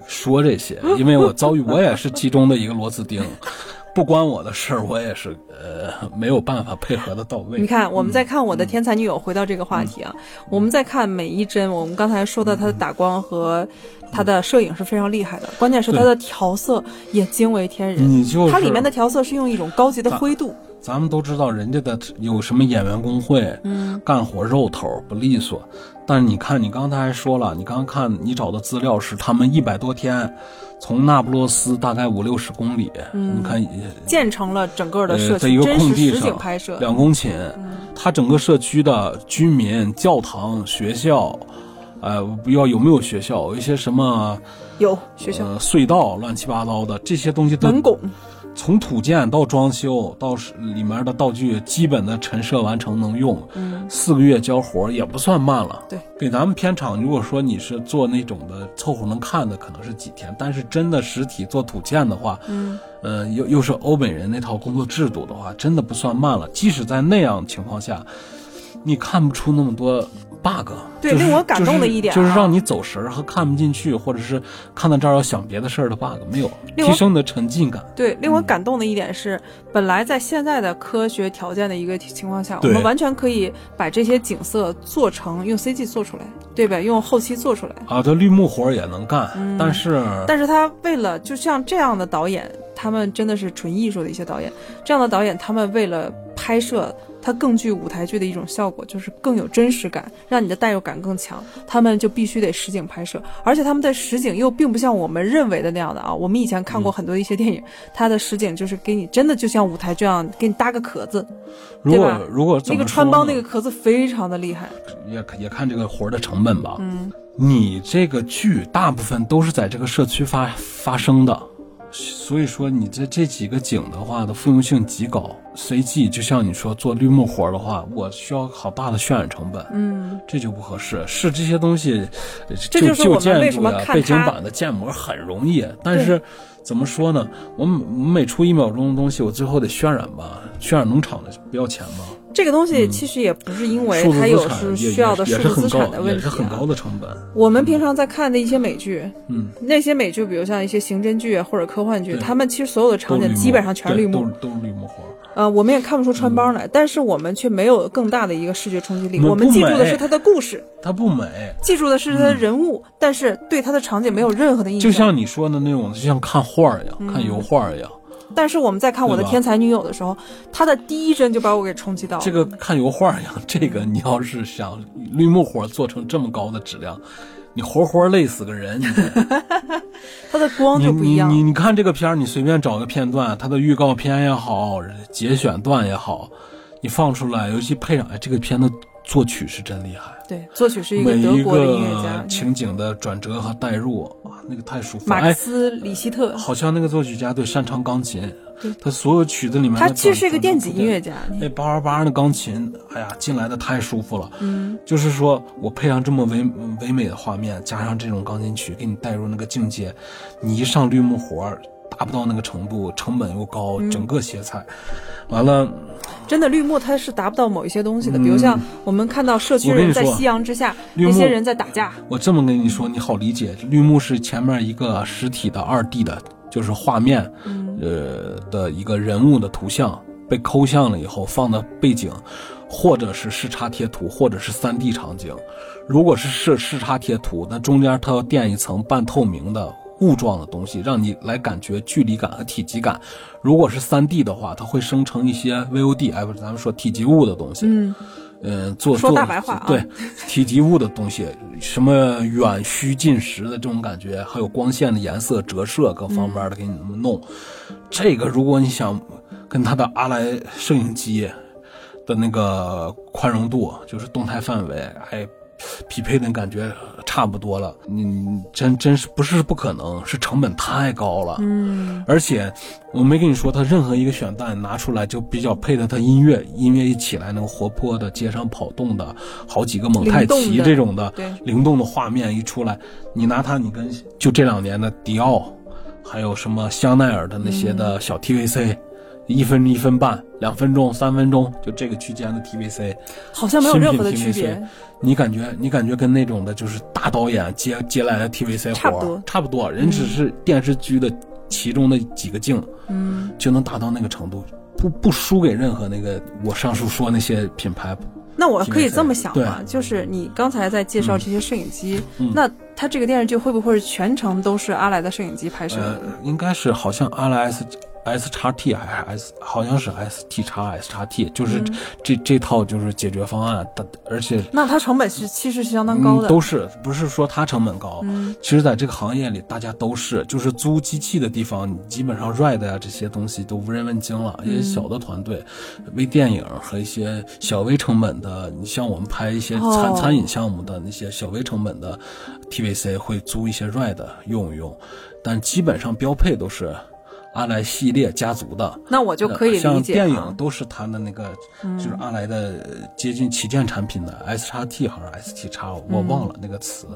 说这些，因为我遭遇我也是其中的一个螺丝钉，不关我的事儿，我也是呃没有办法配合的到位。你看，我们再看我的天才女友，回到这个话题啊，我们再看每一帧，我们刚才说的她的打光和她的摄影是非常厉害的，关键是它的调色也惊为天人。你就是它里面的调色是用一种高级的灰度，咱们都知道人家的有什么演员工会，嗯，干活肉头不利索，但是你看你刚才还说了，你刚看你找的资料是他们一百多天，从那不勒斯大概五六十公里，嗯。你看也建成了整个的社呃，在，一个空地上拍摄。两公顷，它整个社区的居民、教堂、学校，呃，不知道有没有学校，有一些什么有学校、呃隧道，乱七八糟的这些东西都门拱，从土建到装修到是里面的道具基本的陈设完成能用，嗯，四个月交活也不算慢了。对，给咱们片场，如果说你是做那种的凑合能看的，可能是几天，但是真的实体做土建的话，嗯，呃，又又是欧美人那套工作制度的话，真的不算慢了。即使在那样情况下，你看不出那么多 bug。就是对令我感动的一点啊就是，就是让你走神儿和看不进去，或者是看到这儿要想别的事儿的 bug 没有，提升你的沉浸感。对，令我感动的一点是，本来在现在的科学条件的一个情况下，我们完全可以把这些景色做成用 CG 做出来，对吧？用后期做出来。啊，这绿幕活儿也能干，嗯但是但是他为了就像这样的导演，他们真的是纯艺术的一些导演，这样的导演，他们为了拍摄它更具舞台剧的一种效果，就是更有真实感，让你的代入感更强，他们就必须得实景拍摄，而且他们的实景又并不像我们认为的那样的啊。我们以前看过很多一些电影，它的实景就是给你真的就像舞台这样，给你搭个壳子，如果如果那个穿帮那个壳子非常的厉害。也也看这个活儿的成本吧。嗯，你这个剧大部分都是在这个社区发发生的，所以说你这这几个景的话的复用性极高，随即就像你说做绿幕活的话，我需要好大的渲染成本，嗯，这就不合适。是这些东西，呃就这就建筑呀、么看背景板的建模很容易，但是怎么说呢？我每我每出一秒钟的东西，我最后得渲染吧，渲染农场的不要钱吧？这个东西其实也不是因为它有是需要的也数字资产的问题、啊，也是很高的成本。我们平常在看的一些美剧，嗯，那些美剧，比如像一些刑侦剧或者科幻剧，对他们其实所有的场景基本上全是绿幕都是，都是绿幕活。呃，我们也看不出穿帮来，但是我们却没有更大的一个视觉冲击力。我们记住的是它的故事，它不美，记住的是它的人物，但是对它的场景没有任何的印象。就像你说的那种，就像看画儿一样，看油画儿一样。但是我们在看《我的天才女友》的时候，她的第一帧就把我给冲击到了。这个看油画儿一样，这个你要是想绿木火做成这么高的质量，你活活累死个人。你 它的光就不一样。你你你看这个片儿，你随便找个片段，它的预告片也好，节选段也好，你放出来，尤其配上，哎，这个片的作曲是真厉害。对，作曲是一个德国的音乐个家，情景的转折和代入啊，那个太舒服了。马克哎，思·里希特。好像那个作曲家对擅长钢琴，他所有曲子里面，他其实是一个电子音乐家。那叭叭叭的钢琴，哎呀，进来的太舒服了。嗯，就是说我配上这么唯唯美的画面，加上这种钢琴曲，给你带入那个境界，你一上绿幕活儿达不到那个程度，成本又高，嗯整个歇菜。完了，真的绿幕它是达不到某一些东西的，比如像我们看到社区人在夕阳之下，那些人在打架，我这么跟你说，你好理解。绿幕是前面一个实体的二 D 的，就是画面，嗯呃的一个人物的图像被抠像了以后放的背景，或者是视差贴图，或者是三 D 场景。如果是视视差贴图，那中间它要垫一层半透明的雾状的东西，让你来感觉距离感和体积感。如果是三 D 的话，它会生成一些 VOD，哎，不是咱们说体积物的东西。嗯，嗯，做说做大白话啊对体积物的东西，什么远虚近实的这种感觉，还有光线的颜色折射各方面的给你们弄。这个如果你想跟它的阿莱摄影机的那个宽容度，就是动态范围，还匹配的感觉差不多了，你你真真是不是不可能，是成本太高了。嗯，而且我没跟你说，它任何一个选段拿出来就比较配的它音乐，音乐一起来那个活泼的街上跑动的，好几个蒙太奇这种的灵动的画面一出来，你拿它你跟就这两年的迪奥，还有什么香奈儿的那些的小 TVC，、一分一分半、两分钟、三分钟，就这个区间的 TVC，好像没有任何的区别。你感觉你感觉跟那种的就是大导演接接来的 TVC 活差不多差不多，人只是电视剧的其中的几个镜，嗯，就能达到那个程度，不不输给任何那个我上述说那些品牌。那我可以这么想对嘛，就是你刚才在介绍这些摄影机，嗯那它这个电视剧会不会全程都是阿莱的摄影机拍摄呃？，应该是好像阿莱 S S 叉 T 还是 S，好像是 S T 叉 S 叉 T，就是嗯这、这套就是解决方案，但而且那它成本是其实是相当高的。嗯、都是不是说它成本高？嗯其实在这个行业里，大家都是就是租机器的地方，你基本上 RIDE 啊这些东西都无人问津了。一些小的团队，微电影和一些小微成本的，你像我们拍一些餐、哦餐饮项目的那些小微成本的 TVC 会租一些 RIDE 用一用，但基本上标配都是阿莱系列家族的。那我就可以像理解电啊影都是它的那个，就是阿莱的呃接近旗舰产品的 S 叉 T 还是 ST 叉，我忘了那个词。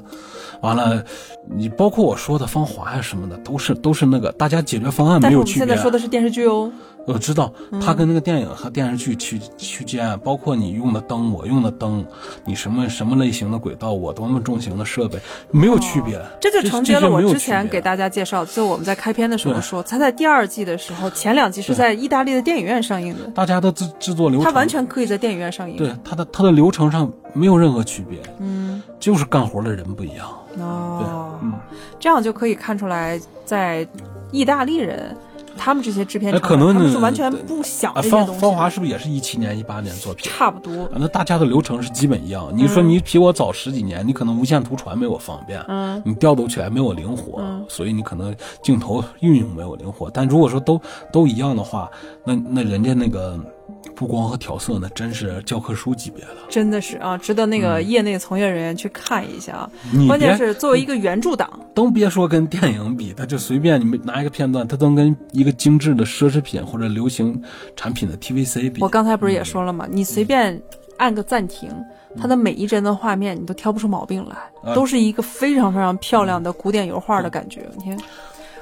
完了，你包括我说的芳华呀什么的，都是都是那个大家解决方案没有区别。现在说的是电视剧哦。我知道，它跟那个电影和电视剧区区间，包括你用的灯，我用的灯，你什么什么类型的轨道，我多么重型的设备，没有区别。这就承接了我之前给大家介绍，就我们在开篇的时候说，它在第二季的时候，前两季是在意大利的电影院上映的，大家的制制作流程，它完全可以在电影院上映。对它的它的流程上没有任何区别，嗯，就是干活的人不一样。哦，嗯，这样就可以看出来，在意大利人。他们这些制片厂，哎可能他们是完全不想这些东西。芳芳华是不是也是一七年、一八年作品？差不多。那大家的流程是基本一样。你说你比我早十几年，你可能无线图传没我方便，嗯，你调度起来没我灵活，嗯所以你可能镜头运用没有灵活。但如果说都都一样的话，那那人家那个布光和调色，呢真是教科书级别的。真的是啊，值得那个业内从业人员去看一下啊。你关键是作为一个原著党，都别说跟电影比，它就随便你们拿一个片段，它都跟一个精致的奢侈品或者流行产品的 TVC 比我。刚才不是也说了吗？你随便按个暂停，它的每一帧的画面你都挑不出毛病来，啊都是一个非常非常漂亮的古典油画的感觉。你看，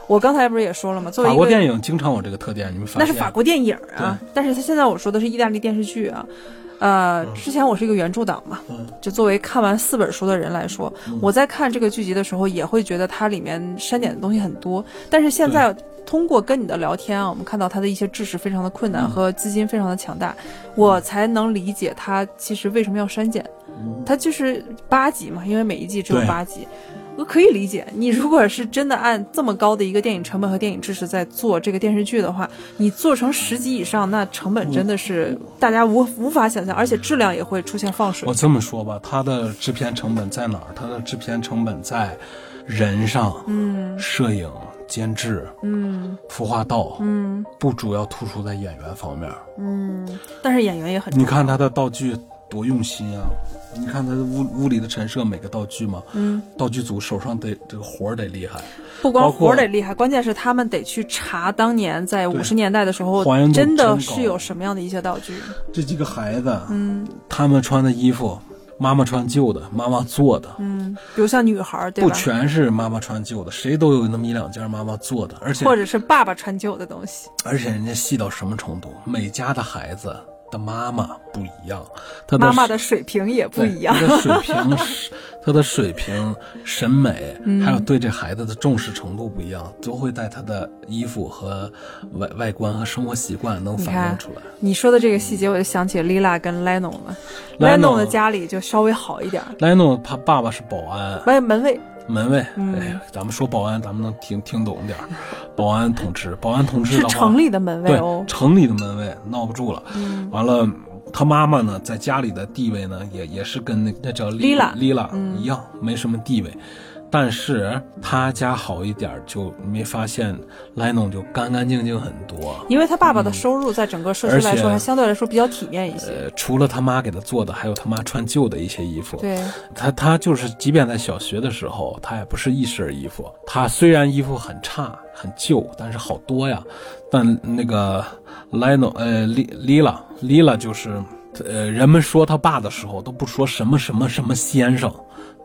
我刚才不是也说了吗？作为法国电影经常有这个特点，你们发那？是法国电影啊，但是他现在我说的是意大利电视剧啊。呃，之前我是一个原著党嘛，嗯就作为看完四本书的人来说，我在看这个剧集的时候，也会觉得它里面删减的东西很多。但是现在通过跟你的聊天啊，我们看到它的一些知识非常的困嗯难和资金非常的强大，我才能理解它其实为什么要删减。它就是八集嘛，因为每一季只有八集。我可以理解，你如果是真的按这么高的一个电影成本和电影知识在做这个电视剧的话，你做成十集以上，那成本真的是大家无无法想象，而且质量也会出现放水我。这么说吧，它的制片成本在哪儿？它的制片成本在人上，嗯摄影、监制、嗯服化道，嗯不主要突出在演员方面。嗯，但是演员也很你看他的道具多用心啊！你看他的屋屋里的陈设每个道具嘛，嗯，道具组手上得这个活儿得厉害，不光活儿得厉害，关键是他们得去查当年在五十年代的时候真的是有什么样的一些道具。这几个孩子，嗯他们穿的衣服，妈妈穿旧的，妈妈做的，嗯，比如像女孩儿，对不吧？全是妈妈穿旧的，谁都有那么一两件妈妈做的，而且或者是爸爸穿旧的东西。而且人家细到什么程度，每家的孩子的妈妈不一样，她的妈妈的水平也不一样她。的水平是，她的水平、审美，嗯还有对这孩子的重视程度不一样，都会在她的衣服和外外观和生活习惯能反映出来。你说的这个细节，我就想起 Lila 跟 Leno 了。Leno Leno 的家里就稍微好一点儿，莱诺他爸爸是保安，门门卫。门卫，嗯哎呀，咱们说保安，咱们能听听懂点儿。保安同志，保安同志是的话，城里的门卫对哦，城里的门卫闹不住了。嗯完了，他妈妈呢，在家里的地位呢，也也是跟那那叫 Lila Lila 嗯一样，没什么地位。但是他家好一点儿，就没发现莱农就干干净净很多。因为他爸爸的收入在整个社区来说，还相对来说比较体面一些。呃，除了他妈给他做的，还有他妈穿旧的一些衣服。对，他他就是，即便在小学的时候，他也不是一身衣服。他虽然衣服很差很旧，但是好多呀。但那个莱农呃丽丽拉丽拉就是，呃，人们说他爸的时候都不说什么什么什么先生，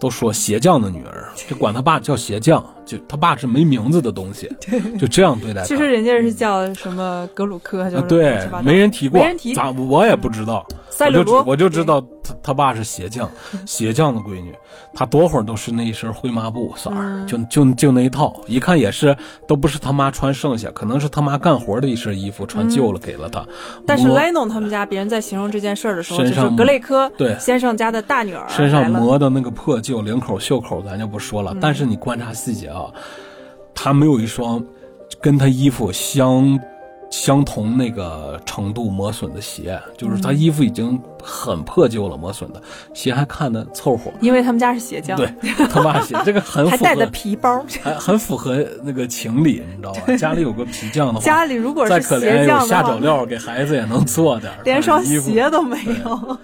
都说鞋匠的女儿，就管他爸叫鞋匠，就他爸是没名字的东西，就这样对待他。其实人家是叫什么格鲁克，就是啊，对没人提过，没人提。咋我也不知道，我就我就知道他他爸是鞋匠，鞋匠的闺女，他多会儿都是那一身灰抹布色儿，嗯。就就就那一套，一看也是都不是他妈穿剩下，可能是他妈干活的一身衣服穿旧了给了他。嗯。但是磨 Leno 他们家，别人在形容这件事儿的时候，就身上是格雷科对。先生家的大女儿身上磨的那个破旧领口袖口咱就不说嗯了，但是你观察细节啊，他没有一双跟他衣服相相同那个程度磨损的鞋，就是他衣服已经很破旧了，磨损的鞋还看得凑合。因为他们家是鞋匠，对，他爸鞋这个很 符还带着合，皮包。还很符合那个情理，你知道吧？家里有个皮匠的 话，家里如果再可怜有下脚料给孩子也能做点，连双鞋都没有。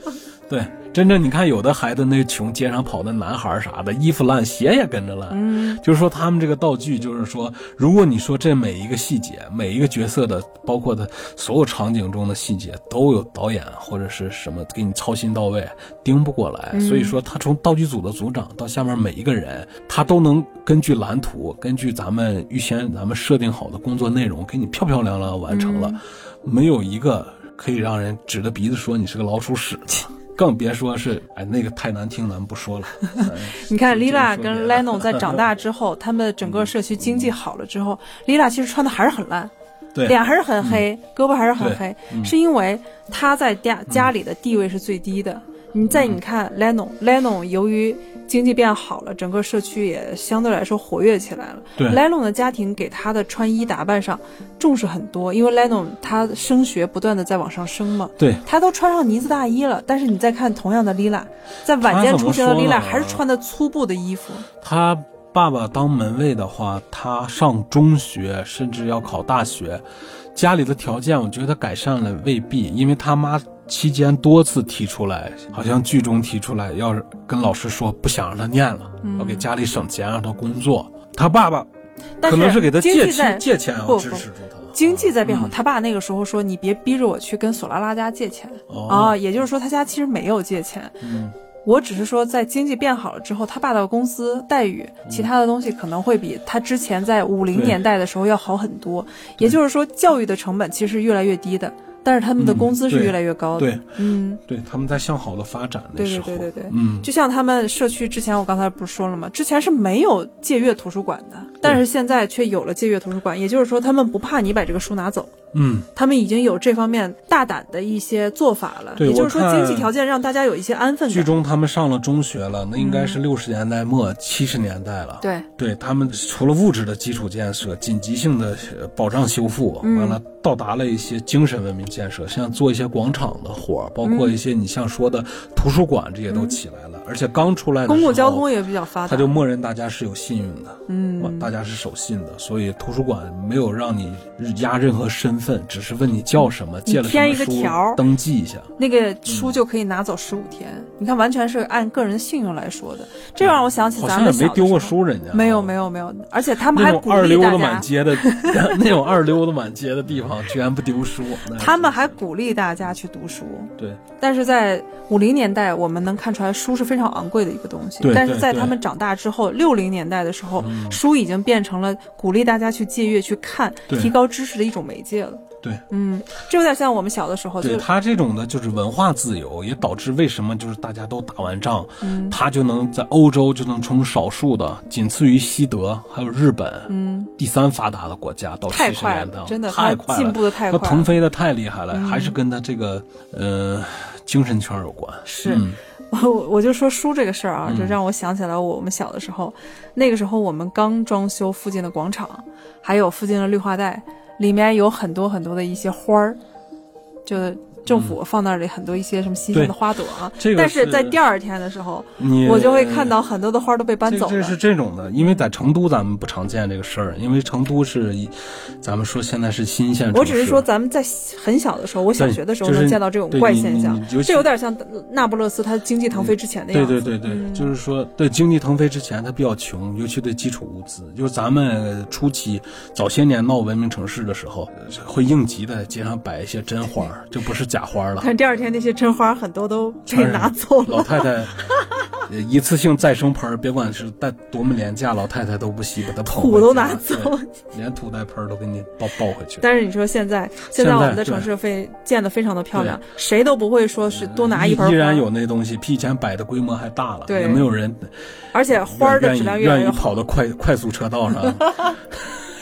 对，真正你看有的孩子那穷街上跑的男孩儿啥的，衣服烂，鞋也跟着烂。嗯，就是说他们这个道具，就是说，如果你说这每一个细节，每一个角色的，包括他所有场景中的细节，都有导演或者是什么给你操心到位，盯不过来。所以说，他从道具组的组长到下面每一个人，他都能根据蓝图，根据咱们预先咱们设定好的工作内容，给你漂漂亮亮地完成了，没有一个可以让人指着鼻子说你是个老鼠屎的。更别说是，哎，那个太难听，咱们不说了。哎你看 Lila 跟 Leno 在长大之后，他们整个社区经济好了之后，Lila 其实穿的还是很烂，对，脸还是很黑，胳膊还是很黑，嗯。是因为他在家家里的地位是最低的。你再你看 Leno，Leno 由于经济变好了，整个社区也相对来说活跃起来了。对 Leno 的家庭给他的穿衣打扮上重视很多，因为 Leno 他升学不断的在往上升嘛，对，他都穿上呢子大衣了。但是你再看同样的 Lila，在晚间出行的 Lila 还是穿的粗布的衣服。他爸爸当门卫的话，他上中学甚至要考大学，家里的条件，我觉得改善了未必，因为他妈期间多次提出来，好像剧中提出来，要是跟老师说不想让他念了，嗯要给家里省钱，让他工作。他爸爸但可能是给他借经济在钱，借钱支持住他。经济在变好，嗯他爸那个时候说：“你别逼着我去跟索拉拉家借钱。”哦啊，也就是说他家其实没有借钱。嗯我只是说，在经济变好了之后，他爸的工资待遇、其他的东西可能会比他之前在五零年代的时候要好很多。也就是说，教育的成本其实越来越低的，但是他们的嗯工资是越来越高的。对嗯，对，他们在向好的发展那对时候，对对对对。嗯，就像他们社区之前，我刚才不是说了吗？之前是没有借阅图书馆的，但是现在却有了借阅图书馆。也就是说，他们不怕你把这个书拿走，嗯，他们已经有这方面大胆的一些做法了。对也就是说，经济条件让大家有一些安分剧感。中他们上了中学了，那应该是六十年代末七十年代了。对，对他们除了物质的基础建设、紧急性的呃保障修复，嗯完了到达了一些精神文明建设，像做一些广场的活儿，包括一些你像说的图书馆，这些都起来了。而且刚出来的公共交通也比较发达。他就默认大家是有信用的，嗯，大家是守信的，所以图书馆没有让你压任何身份，只是问你叫什么，借了一个么书条，登记一下。那个书就可以拿走十五天。你看，完全是按个人信用来说的。这让我想起好咱们也没丢过。书，人家没有没有没有，而且他们还鼓二溜子满街的，那种二溜子满街的地方，居然不丢书。他们还鼓励大家去读书。对但是在五零年代，我们能看出来书是非常昂贵的一个东西。但是在他们长大之后，六零年代的时候，书已经变成了鼓励大家去借阅、去看、提高知识的一种媒介了。对。嗯，这有点像我们小的时候，就对他这种的就是文化自由，也导致为什么就是大家都打完仗，嗯。他就能在欧洲就能从少数的仅次于西德还有日本，嗯，第三发达的国家到太快七十年代了，真的，他太快了，进步的太快了。腾飞的太厉害了，嗯。还是跟他这个呃精神圈有关。是。嗯我 我就说书这个事儿啊，嗯。就让我想起来我们小的时候，那个时候我们刚装修附近的广场，还有附近的绿化带，里面有很多很多的一些花儿，就政府放那里很多一些什么新鲜的花朵啊。这个但是是在第二天的时候，我就会看到很多的花都被搬走了。这这是这种的，因为在成都咱们不常见这个事儿，因为成都是，咱们说现在是新县城市。我只是说，咱们在很小的时候，我小学的时候能见到这种怪现象这有点像那不勒斯它经济腾飞之前的对样子。对对对，嗯就是说，对经济腾飞之前，它比较穷，尤其对基础物资。就是咱们初期早些年闹文明城市的时候，会应急的街上摆一些真花儿，这不是假花了。看第二天那些真花很多都被拿走了。老太太呃 一次性再生盆，别管是带多么廉价，老太太都不惜把它捧土都拿走对连土带盆都给你抱抱回去。但是你说现在，现现在在我们的城市非建的非常的漂亮，谁都不会说是多拿一盆花，依然有那东西，比以前摆的规模还大了，对也没有人而且花的质量越来愿意越好。跑到快快速车道上。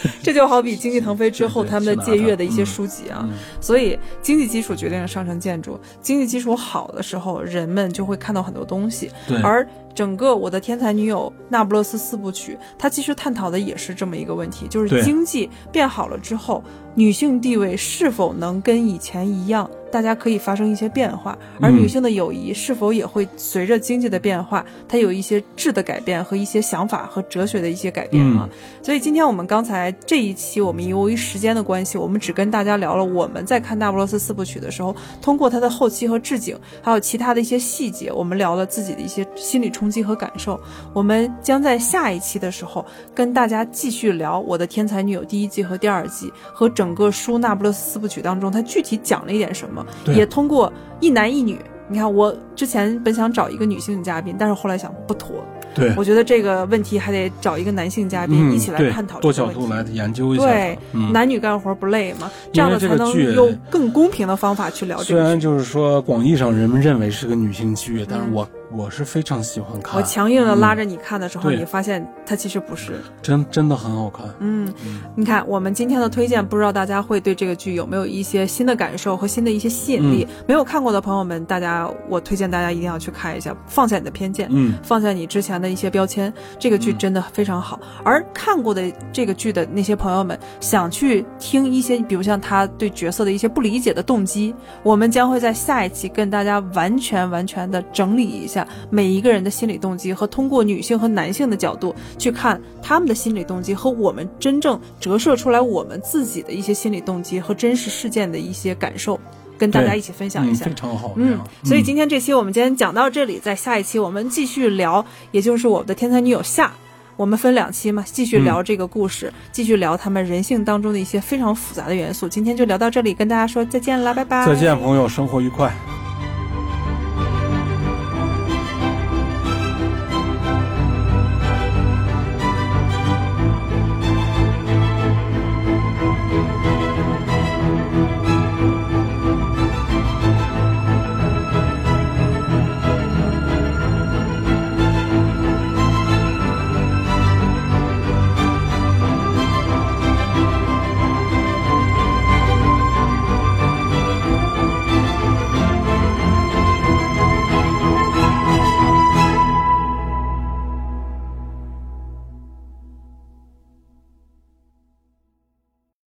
这就好比经济腾飞之后他们的借阅的一些书籍啊，嗯。所以经济基础决定了上层建筑，经济基础好的时候，人们就会看到很多东西，对，而整个《我的天才女友》那不勒斯四部曲，它其实探讨的也是这么一个问题，就是经济变好了之后，女性地位是否能跟以前一样，大家可以发生一些变化，而嗯。女性的友谊是否也会随着经济的变化，它有一些质的改变和一些想法和哲学的一些改变啊。所以今天我们刚才这一期，我们由于时间的关系，我们只跟大家聊了我们在看《那不勒斯四部曲》的时候，通过它的后期和置景，还有其他的一些细节，我们聊了自己的一些心理冲击和感受。我们将在下一期的时候跟大家继续聊《我的天才女友》第一季和第二季，和整个书《那不勒斯四部曲》当中它具体讲了一点什么，也通过一男一女。你看，我之前本想找一个女性嘉宾，但是后来想不妥，对，我觉得这个问题还得找一个男性嘉宾、嗯，一起来探讨多角。度来研究一下。对，嗯，男女干活不累嘛，这样的才能用更公平的方法去聊这虽然。就是说广义上人们认为是个女性剧，但是我我是非常喜欢看。我强硬的拉嗯着你看的时候，对你发现它其实不是。真真的很好看。嗯，你看我们今天的推荐，不知道大家会对这个剧有没有一些新的感受和新的一些吸引力？嗯没有看过的朋友们，大家我推荐大家一定要去看一下，放下你的偏见，嗯，放下你之前的一些标签，这个剧真的非常好。而看过的这个剧的那些朋友们，想去听一些，比如像他对角色的一些不理解的动机，我们将会在下一期跟大家完全完全的整理一下，下每一个人的心理动机，和通过女性和男性的角度去看他们的心理动机，和我们真正折射出来我们自己的一些心理动机和真实事件的一些感受，跟大家一起分享一嗯，下。非常好。嗯，所以今天这期我们今天讲到这里，在下一期我们继续聊，也就是我的天才女友下。我们分两期嘛，继续聊这个故事，继续聊他们人性当中的一些非常复杂的元素。今天就聊到这里，跟大家说再见啦，拜拜。再见，朋友，生活愉快。